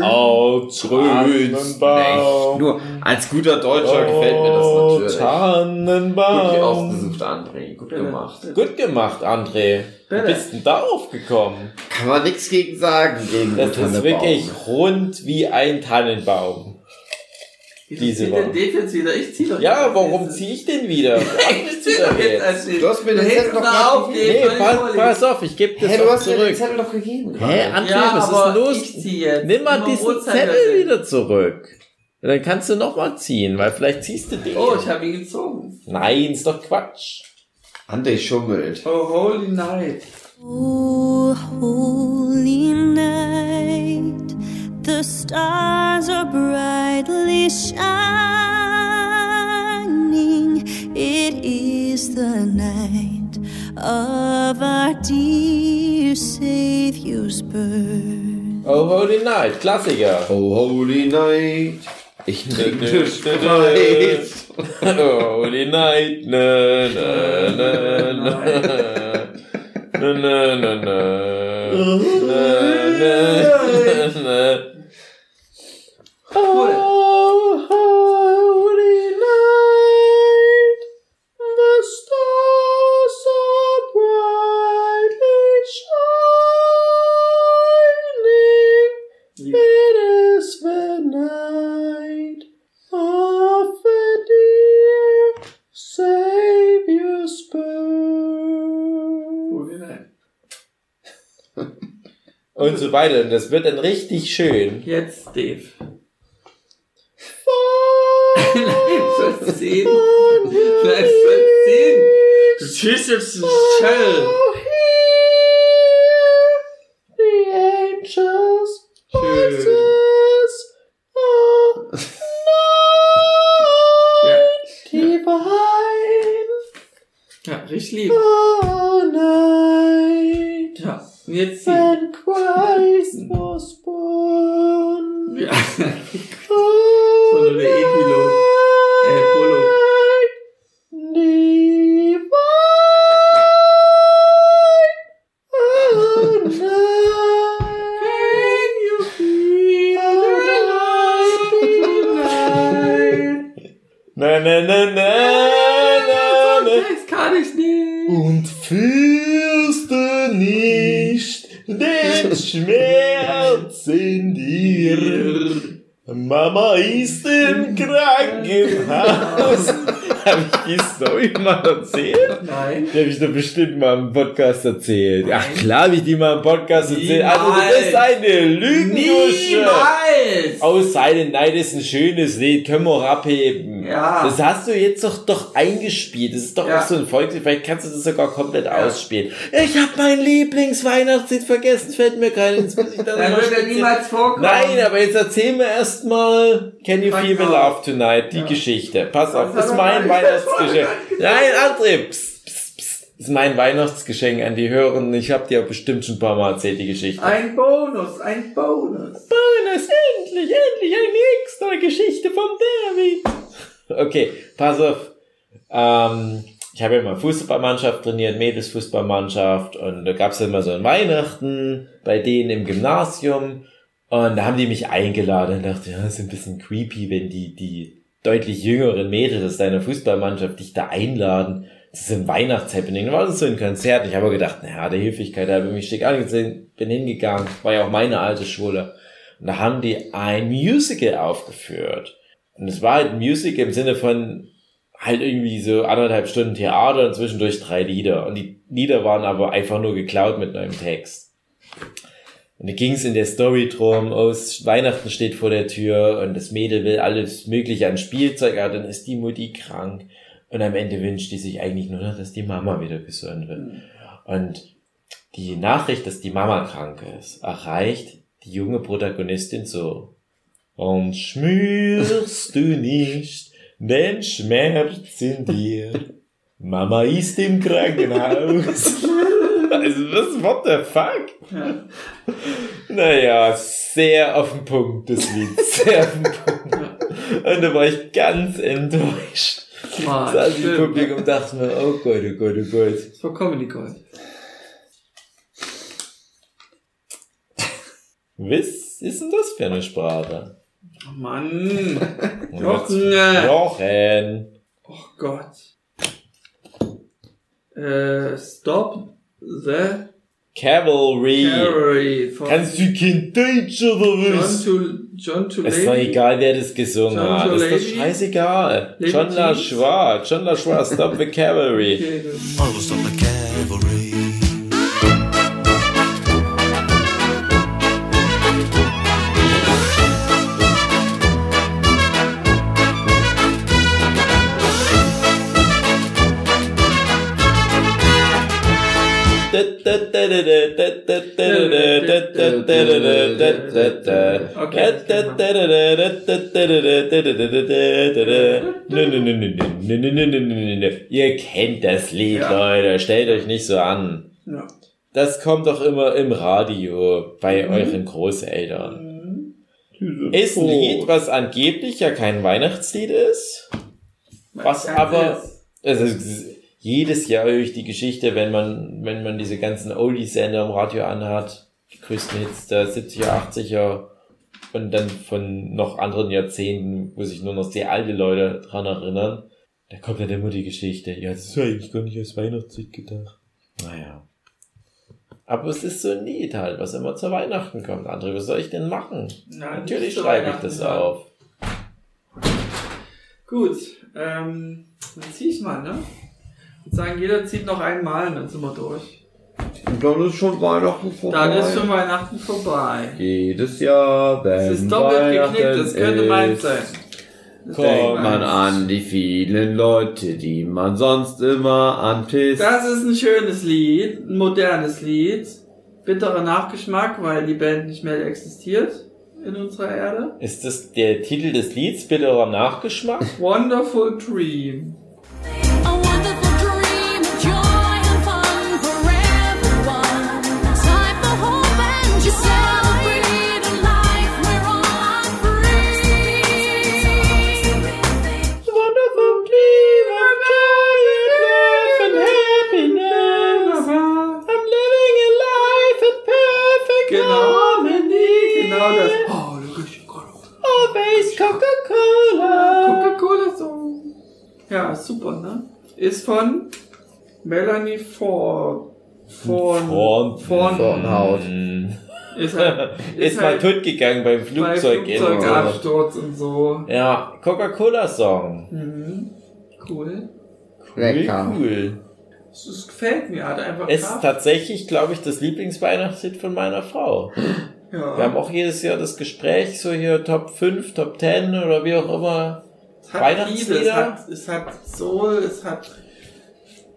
Oh, Tannenbaum. Nur als guter Deutscher gefällt mir das Oh, natürlich. Gut Tannenbaum. ausgesucht, André. Gut gemacht. Gut gemacht, André. Wie bist denn darauf gekommen? Kann man nichts gegen sagen, gegen Das ist wirklich rund wie ein Tannenbaum. Wieso Diese zieht Woche. Dave jetzt wieder? Ich zieh doch Ja, warum zieh ich den wieder? Ich zieh doch jetzt als Du hast mir den Zettel doch gerade auf, gegeben. Nee, pass, pass auf, ich gebe das Hä, du hast mir den zurück. Zettel doch gegeben. Hä, André, Ja, was ist denn los? ich zieh jetzt. Nimm mal diesen Uhrzeigersinn. Zettel wieder zurück. Dann kannst du noch mal ziehen, weil vielleicht ziehst du den. Oh, ich habe ihn gezogen. Nein, ist doch Quatsch. André schummelt. Oh, holy night. Oh, holy night, the stars are brightly shining. It is the night of our dear Savior's birth. Oh, Holy Night, Klassiker. Oh, holy night. Ich trinke Dö, dö, Sprite. Oh, Holy Night, na, na, na, na. Na, na, na, na. Na, na, na. Oh, Und so weiter. Und das wird dann richtig schön. Jetzt. Nein, sollst sehen. Nein, sollst sehen. Du tschüss jetzt ein Schell. The angels Schön. Ja. richtig lieb. Oh, night. Ja. Und jetzt zieh. Die Story mal erzählt? Nein. Die habe ich doch bestimmt mal im Podcast erzählt. Ach klar habe ich die mal im Podcast erzählt. Also du Niemals. bist eine Lügendusche. Niemals. Aus seinen Neid ist ein schönes Lied, können wir abheben. Ja. Das hast du jetzt doch, doch eingespielt. Das ist doch Ja. auch so ein Volkslied. Vielleicht kannst du das sogar komplett ausspielen. Ich habe mein Lieblingsweihnachtslied vergessen. Fällt mir kein ins muss ich dann wird er niemals vorkommen. Nein, aber jetzt erzähl mir erstmal Can You Feel the an. Love Tonight, die Geschichte. Pass auf, das ist mein Weihnachtsgeschenk. Nein, André, psst, psst, psst. Das ist mein Weihnachtsgeschenk an die Hörenden. Ich habe dir bestimmt schon ein paar Mal erzählt, die Geschichte. Ein Bonus, ein Bonus. Bonus, endlich, endlich eine extra Geschichte vom David. Okay, pass auf. Ähm, ich habe ja mal Fußballmannschaft trainiert, Mädelsfußballmannschaft und da gab es immer so ein Weihnachten bei denen im Gymnasium und da haben die mich eingeladen und dachte, ja, ist ein bisschen creepy, wenn die, die deutlich jüngeren Mädels aus deiner Fußballmannschaft dich da einladen. Das ist ein Weihnachtshappening. Da war das so ein Konzert. Ich habe gedacht, naja, der Höflichkeit habe ich mich schick angesehen, bin hingegangen. War ja auch meine alte Schule. Und da haben die ein Musical aufgeführt. Und es war halt ein Musical im Sinne von halt irgendwie so anderthalb Stunden Theater und zwischendurch drei Lieder. Und die Lieder waren aber einfach nur geklaut mit neuem Text. Und da ging es in der Story drum, oh, Weihnachten steht vor der Tür und das Mädel will alles mögliche an Spielzeug, aber dann ist die Mutti krank. Und am Ende wünscht die sich eigentlich nur noch, dass die Mama wieder gesund wird. Und die Nachricht, dass die Mama krank ist, erreicht die junge Protagonistin so. Und schmürst du nicht den Schmerz in dir. Mama ist im Krankenhaus. Also, was, what the fuck? Ja. Naja, sehr auf den Punkt, das Lied. Sehr auf den Punkt. Und da war ich ganz enttäuscht. Mann, Saß im. Publikum und dachte mir, oh Gott, oh Gott, oh Gott. Das war Comedy Gold. Was ist denn das für eine Sprache? Oh Mann. Jochen. Jochen. Oh Gott. Äh, stop the Cavalry. Cavalry von Kannst du kein Deutsch oder John was? to, John to Ist doch egal, wer das gesungen John hat. Ist doch scheißegal. Lady John? LaChois. John LaChois, Stop the Cavalry. Okay, das- Ihr kennt das Lied. Leute. Stellt euch nicht so an. Das kommt doch immer im Radio bei euren Großeltern. Ist ein Lied, was angeblich ja kein Weihnachtslied ist. Was aber, ist. also jedes Jahr höre ich die Geschichte, wenn man, wenn man diese ganzen Oldie-Sender im Radio anhat, die größten Hits der 70er, 80er und dann von noch anderen Jahrzehnten, wo sich nur noch sehr alte Leute dran erinnern, da kommt dann immer die Geschichte, ja, das ist eigentlich gar nicht als Weihnachtslied gedacht. Naja. Aber es ist so ein Lied halt, was immer zu Weihnachten kommt. André, was soll ich denn machen? Nein, Natürlich schreibe ich das ja. auf. Gut, ähm, dann zieh ich mal, ne? Ich würde sagen, jeder zieht noch einmal und dann sind wir durch. Und dann ist schon Weihnachten vorbei. Dann ist schon Weihnachten vorbei. Jedes Jahr, wenn Es ist doppelt geknickt, Weihnachten das könnte ist, meins sein. Das Komm, denkt Denkt man an die vielen Leute, die man sonst immer anpisst. Das ist ein schönes Lied, ein modernes Lied. Bitterer Nachgeschmack, weil die Band nicht mehr existiert in unserer Erde. Ist das der Titel des Lieds, bitterer Nachgeschmack? Wonderful Dream. Ja, super, ne? Ist von Melanie Ford. Von, Vorn- von, Vornhaut. Hm. ist halt, Ist, mal halt tot gegangen beim bei Flugzeug. Flugzeugabsturz und so. Ja, Coca-Cola-Song. Mhm. Cool. Lecker. Cool. Das, das gefällt mir, hat einfach Ist Kraft. tatsächlich, glaube ich, das Lieblingsweihnachtslied von meiner Frau. Ja. Wir haben auch jedes Jahr das Gespräch, so hier Top 5, Top 10 oder wie auch immer. Es hat Weihnachtslieder? Liebe, es hat, es hat Soul, es hat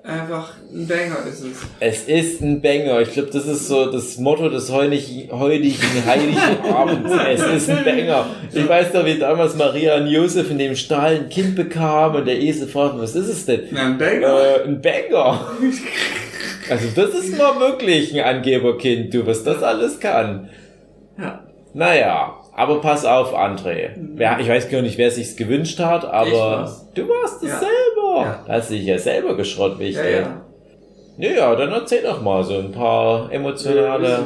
einfach ein Banger ist es. Es ist ein Banger. Ich glaube, das ist so das Motto des heutigen, heutigen heiligen Abends. Es ist ein Banger. Ich weiß noch, wie damals Maria und Josef in dem Stall ein Kind bekamen und der Esel fragte, was ist es denn? Na, ein Banger. Äh, ein Banger. Also das ist mal wirklich ein Angeberkind, du, was das alles kann. Ja. Naja, aber pass auf, André. Ja, ich weiß gar nicht, wer sich's gewünscht hat, aber war's. du warst es Ja. selber. Ja. Hast dich ja selber geschrott, wie ich Ja, denke. ja. Ja, ja, dann erzähl doch mal so ein paar emotionale.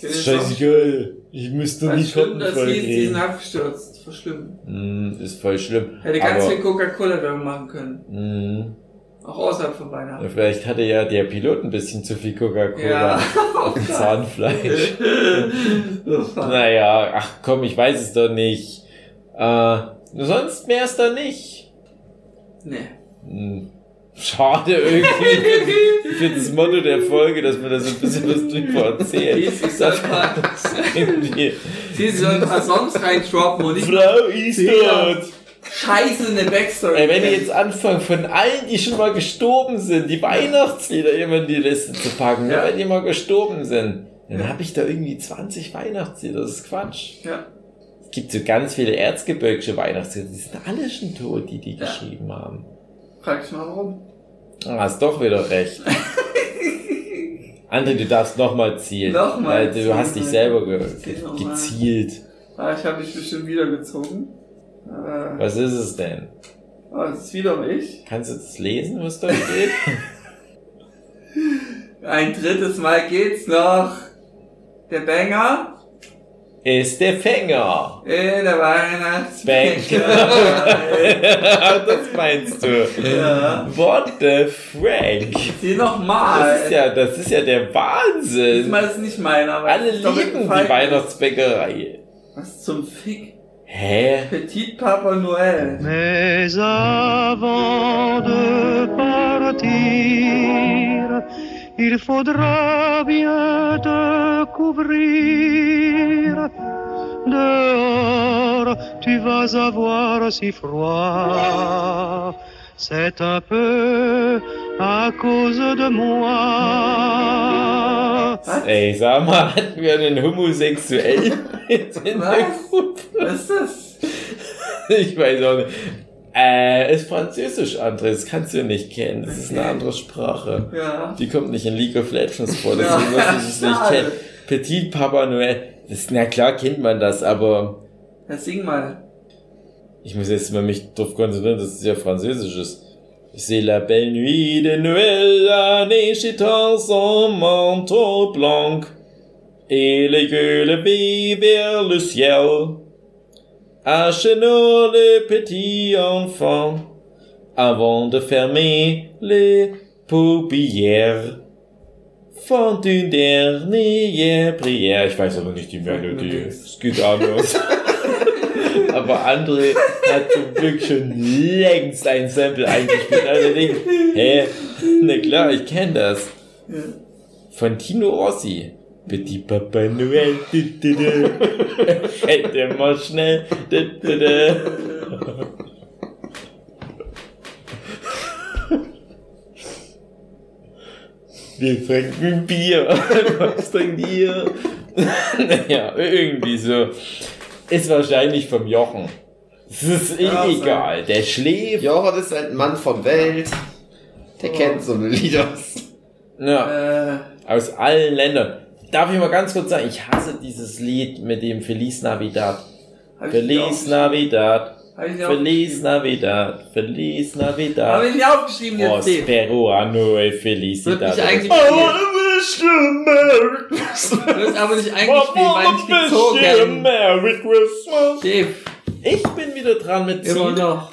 es scheißegal. Ich müsste nicht schlimm, dass voll die, die sind kriegen. abgestürzt. Voll schlimm. Hm, ist voll schlimm. Hätte ganz aber, viel Coca-Cola-Werbung machen können. hm, Auch außerhalb von Weihnachten. vielleicht hatte ja der Pilot ein bisschen zu viel Coca-Cola Ja. auf dem Zahnfleisch. Naja, ach komm, ich weiß es doch nicht. Äh, sonst mehr ist da nicht. nee. Hm, Schade irgendwie für das Motto der Folge, dass man da so ein bisschen was drüber erzählt. Die sich soll mal, Irgendwie, die soll ein paar Songs reindroppen und nicht Frau tot. Scheiße in der Backstory. Ey, wenn ihr jetzt anfangt, von allen, die schon mal gestorben sind, die Weihnachtslieder immer in die Liste zu packen, Ja. nur wenn die mal gestorben sind. Dann habe ich da irgendwie 20 Weihnachtslieder. Das ist Quatsch. Ja. Es gibt so ganz viele erzgebirgische Weihnachtslieder. Die sind alle schon tot, die die Ja. geschrieben haben. Frag ich mal warum. Ah, hast doch wieder recht. André, du darfst nochmal zielen. Nochmal Weil du zielen, hast dich ja. selber ge mal. gezielt. Ah, ich habe mich bestimmt wieder gezogen. Äh, Was ist es denn? oh, es ist wieder ich. Kannst du das lesen, was da steht? Ein drittes Mal geht's noch. Der Banger ist der Fänger. in der Weihnachtsbänger. das meinst du? ja. What the Frank? Sieh nochmal. Das ist ja, das ist ja der Wahnsinn. Diesmal ist nicht meiner, Alle lieben die. Weihnachtsbäckerei. Was zum Fick? Hä? Petit Papa Noël. Mais avant de partir, il faudra bien te couvrir. Dehors, tu vas avoir si froid. C'est un peu à cause de moi. Ey, sag mal, hatten wir einen Homosexuellen jetzt in der Was? Gruppe? Was ist das? Ich weiß auch nicht. Äh, ist Französisch, André, das kannst du nicht kennen. Das ist eine andere Sprache. Ja. Die kommt nicht in League of Legends vor, deswegen Ja, muss ich es nicht kennen. Petit Papa Noël, das ist, na klar kennt man das, aber Ja, sing mal. Ich muss jetzt mal mich darauf konzentrieren, dass es ja Französisch ist. C'est la belle nuit de Noël, la neige étend son manteau blanc, et les gueules vers le ciel. Achenons le petit enfant, avant de fermer les paupières. Font une dernière prière. Ich weiß aber nicht die Melodie. Es geht anders. aber André hat zum Glück schon längst ein Sample eingespielt. Also denkt, hä? Na klar, ich kenne das. Von Tino Rossi. Petit Papa Noël. Hätte mal schnell. Wir trinken Bier. Was trinkt ihr? naja, irgendwie so. Ist wahrscheinlich vom Jochen. Es ist eh Ja, egal. Der schläft. Jochen ist ein Mann von Welt. Der kennt so eine Lieder. Ja. Äh, Aus allen Ländern. Darf ich mal ganz kurz sagen, ich hasse dieses Lied mit dem Feliz Navidad. Feliz. Navidad. Feliz. Navidad. Feliz Navidad. ich nicht aufgeschrieben jetzt. Prospero anno e Wird felicidad. eigentlich Oh, gespielt. Wird aber nicht eingespielt, weil nicht gezogen. Merry Christmas. Steve, Ich bin wieder dran mit immer Ziel. noch.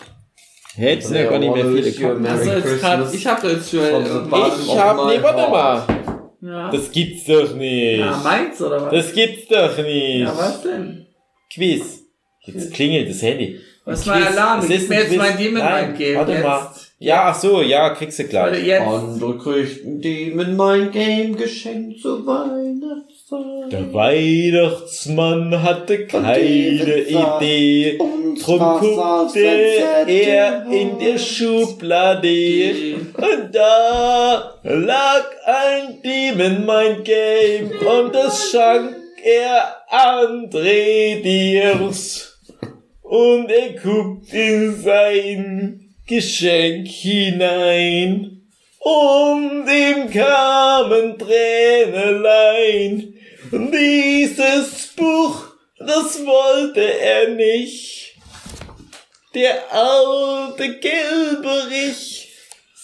Hättest du ja gar nicht mehr viele kommen. Hast du Merry jetzt grad, Christmas. ich hab jetzt schon Ich hab, nee, warte mal. Ja. Das gibt's doch nicht. ja, meins oder was? Das gibt's doch nicht. ja, was denn? Quiz. Jetzt klingelt das Handy. Was ist Ein mein Quiz. Alarm? Ich ist mir jetzt mein Demon Nein, eingeben. Warte jetzt. mal. Ja, ach so, ja, kriegst du gleich. jetzt. Andere kriegt ein Demon mein Game geschenkt zur Weihnachtszeit. Der Weihnachtsmann hatte keine Idee. Drum guckte er in der Schublade. Und da lag ein Demon mein Game und das schank er André Diers. Und er guckt in sein Geschenk hinein. Und ihm kamen Tränelein. Dieses Buch, das wollte er nicht. Der alte Gilberich.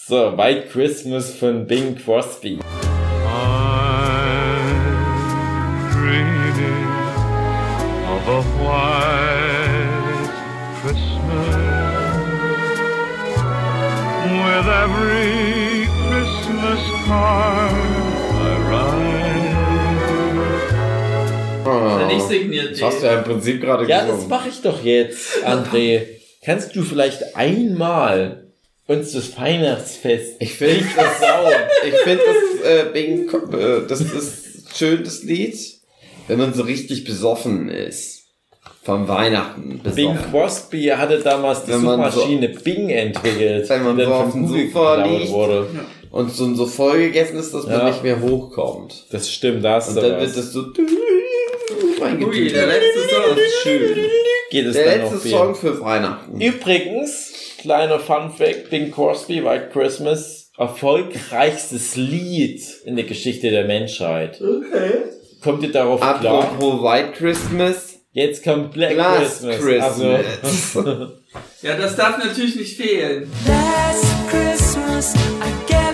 So, White Christmas von Bing Crosby. I'm nicht signiert, Das hast du ja im Prinzip gerade Ja, das gesungen. mache ich doch jetzt, André. Kannst du vielleicht einmal uns das Weihnachtsfest Ich finde nicht versauen? ich finde das, äh, Bing, das ist schön, das Lied, wenn man so richtig besoffen ist. Vom Weihnachten Bing besoffen. Crosby hatte damals die Suchmaschine Bing entwickelt, Wenn man die so dann auf dem Sofa liegt. wurde. Und so, so voll gegessen ist, dass man Ja. nicht mehr hochkommt. Das stimmt, da hast Und dann wird das so Ui, der letzte Song. Das ist schön. Geht es Der dann letzte. Song für Weihnachten. Übrigens, kleiner Fun Fact, Bing Crosby, White Christmas, erfolgreichstes Lied in der Geschichte der Menschheit. Okay. Kommt ihr darauf klar? Apropos White Christmas, Jetzt kommt Black Last Christmas. Also, Christmas. Ja, das darf natürlich nicht fehlen. Last Christmas I gave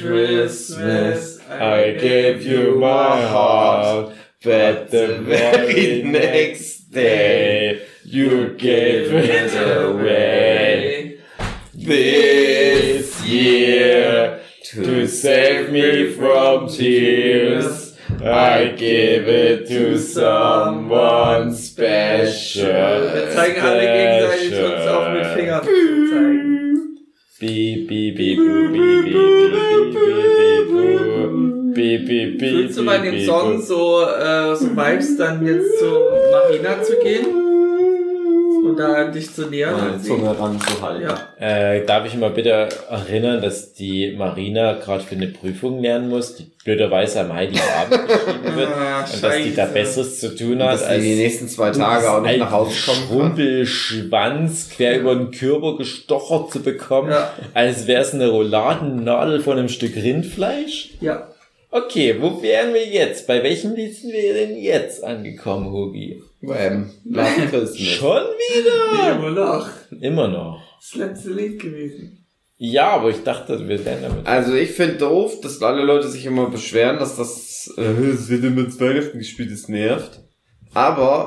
Christmas I gave you my heart, but the very next day you gave it away. This year, to save me from tears, I give it to someone special. Wir zeigen alle gegenseitig uns auch mit Fingern zu zeigen. Fühlst du bei dem Song so, äh, so Vibes dann jetzt zu Marina zu gehen? Da dich zu nähern meine an? Zunge ranzuhalten. Ja. Äh, darf ich mal bitte erinnern, dass die Marina gerade für eine Prüfung lernen muss, die blöderweise am Heiligen Abend geschrieben wird Ah, und dass die da. Besseres zu tun hat, Dass die die nächsten zwei Tage auch nicht nach Hause kommen kann. Schrumpelschwanz quer über den Körper gestochert zu bekommen, Ja. als wäre es eine Rolladennadel von einem Stück Rindfleisch. Ja. Okay, wo wären wir jetzt? Bei welchem Lied sind wir denn jetzt angekommen, Hugi? Beim Last Christmas. Schon wieder? Immer noch. Immer noch. Das letzte Lied gewesen. Ja, aber ich dachte, wir wären damit. Also ich finde doof, dass alle Leute sich immer beschweren, dass das, äh, es wird immer zu Weihnachten gespielt, das nervt. Aber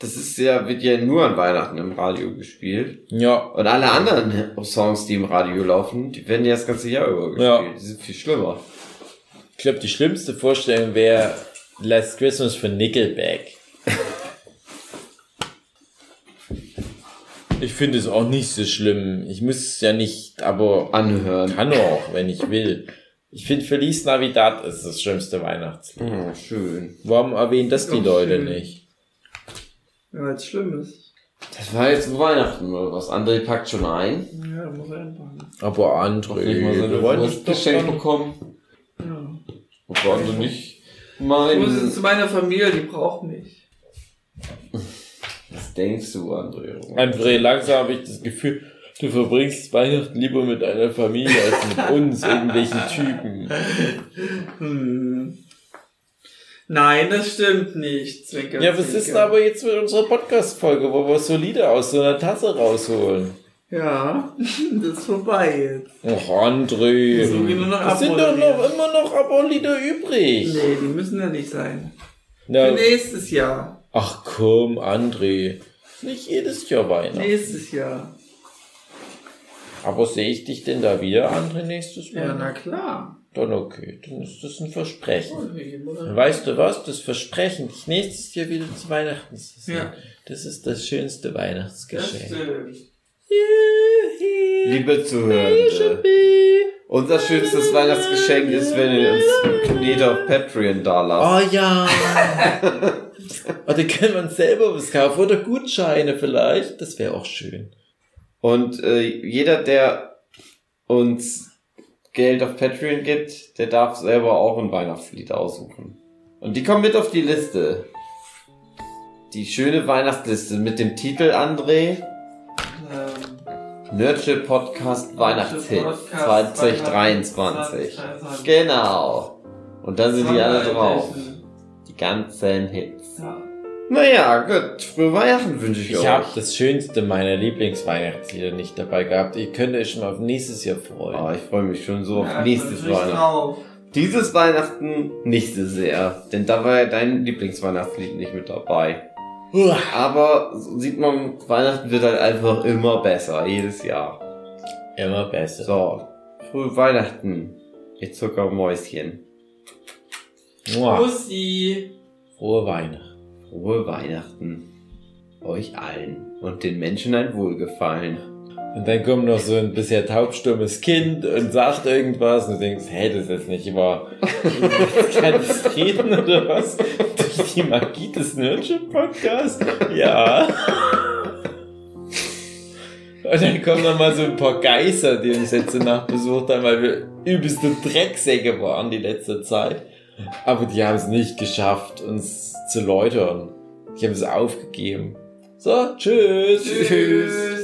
das ist ja, wird ja nur an Weihnachten im Radio gespielt. Ja, Und alle anderen Songs, die im Radio laufen, die werden ja das ganze Jahr über gespielt. Ja. Die sind viel schlimmer. Ich glaube, die schlimmste Vorstellung wäre Last Christmas von Nickelback. Ich finde es auch nicht so schlimm. Ich muss es ja nicht, aber Anhören. kann auch, wenn ich will. Ich finde Feliz Navidad ist das schlimmste Weihnachtslied. Oh, schön. Warum erwähnen das die Leute schön. nicht? Ja, weil es schlimm ist. Das war jetzt Weihnachten oder was? André packt schon ein. Ja, muss er einpacken. Aber nicht André, wir wollen dich doch geschenkt dann- bekommen. Und war also nicht Ich muss jetzt mein... zu meiner Familie, die braucht mich. Was denkst du, André? André, langsam habe ich das Gefühl, du verbringst Weihnachten lieber mit deiner Familie als mit uns, irgendwelchen Typen. Hm. Nein, das stimmt nicht. Zwinker, Ja, was ist denn aber jetzt mit unserer Podcast-Folge, wo wir Solide aus so einer Tasse rausholen? Ja, das ist vorbei jetzt. Och, André. So Es sind doch noch immer noch Abo-Lieder übrig. Nee, die müssen ja nicht sein. Na, Für nächstes Jahr. ach komm, André. Nicht jedes Jahr Weihnachten. Nächstes Jahr. Aber sehe ich dich denn da wieder, André, nächstes Mal? Ja, na klar. Dann okay, dann ist das ein Versprechen. Ja. Weißt du was? Das Versprechen, dich nächstes Jahr wieder zu Weihnachten zu sehen. Ja. Das ist das schönste Das Weihnachtsgeschenk. stimmt. Liebe Zuhörende, unser schönstes Weihnachtsgeschenk ist, wenn ihr uns Knete auf Patreon da lasst. Oh ja. Oder können wir uns selber was kaufen oder Gutscheine vielleicht? Das wäre auch schön. Und äh, jeder, der uns Geld auf Patreon gibt, der darf selber auch ein Weihnachtslied aussuchen. Und die kommen mit auf die Liste. Die schöne Weihnachtsliste mit dem Titel André Ähm, Nerdship Podcast Weihnachtshit Podcast 2023. 2023. Genau. Und da sind die alle drauf. Die ganzen Hits. Naja, gut. Frohe Weihnachten wünsche ich, Ich euch. habe das schönste meiner Lieblingsweihnachtslieder nicht dabei gehabt. Ihr könnt euch schon auf nächstes Jahr freuen. Oh, ich freue mich schon so auf Ja, nächstes natürlich Weihnachten. drauf. Dieses Weihnachten nicht so sehr, denn da war ja dein Lieblingsweihnachtslied nicht mit dabei. Aber so sieht man, Weihnachten wird halt einfach immer besser, jedes Jahr. Immer besser. So, frohe Weihnachten, ihr Zuckermäuschen. Mua. Pussy. Frohe Weihnachten. Frohe Weihnachten. Euch allen und den Menschen ein Wohlgefallen. Und dann kommt noch so ein bisher taubstummes Kind und sagt irgendwas und du denkst, hey, das ist jetzt nicht wahr. Kann das reden oder was? Durch die Magie des Nerdship-Podcasts? Ja. Und dann kommen noch mal so ein paar Geister, die uns letzte Nacht besucht haben, weil wir übelste Drecksäcke waren die letzte Zeit. Aber die haben es nicht geschafft, uns zu läutern. Die haben es aufgegeben. So, tschüss. Tschüss.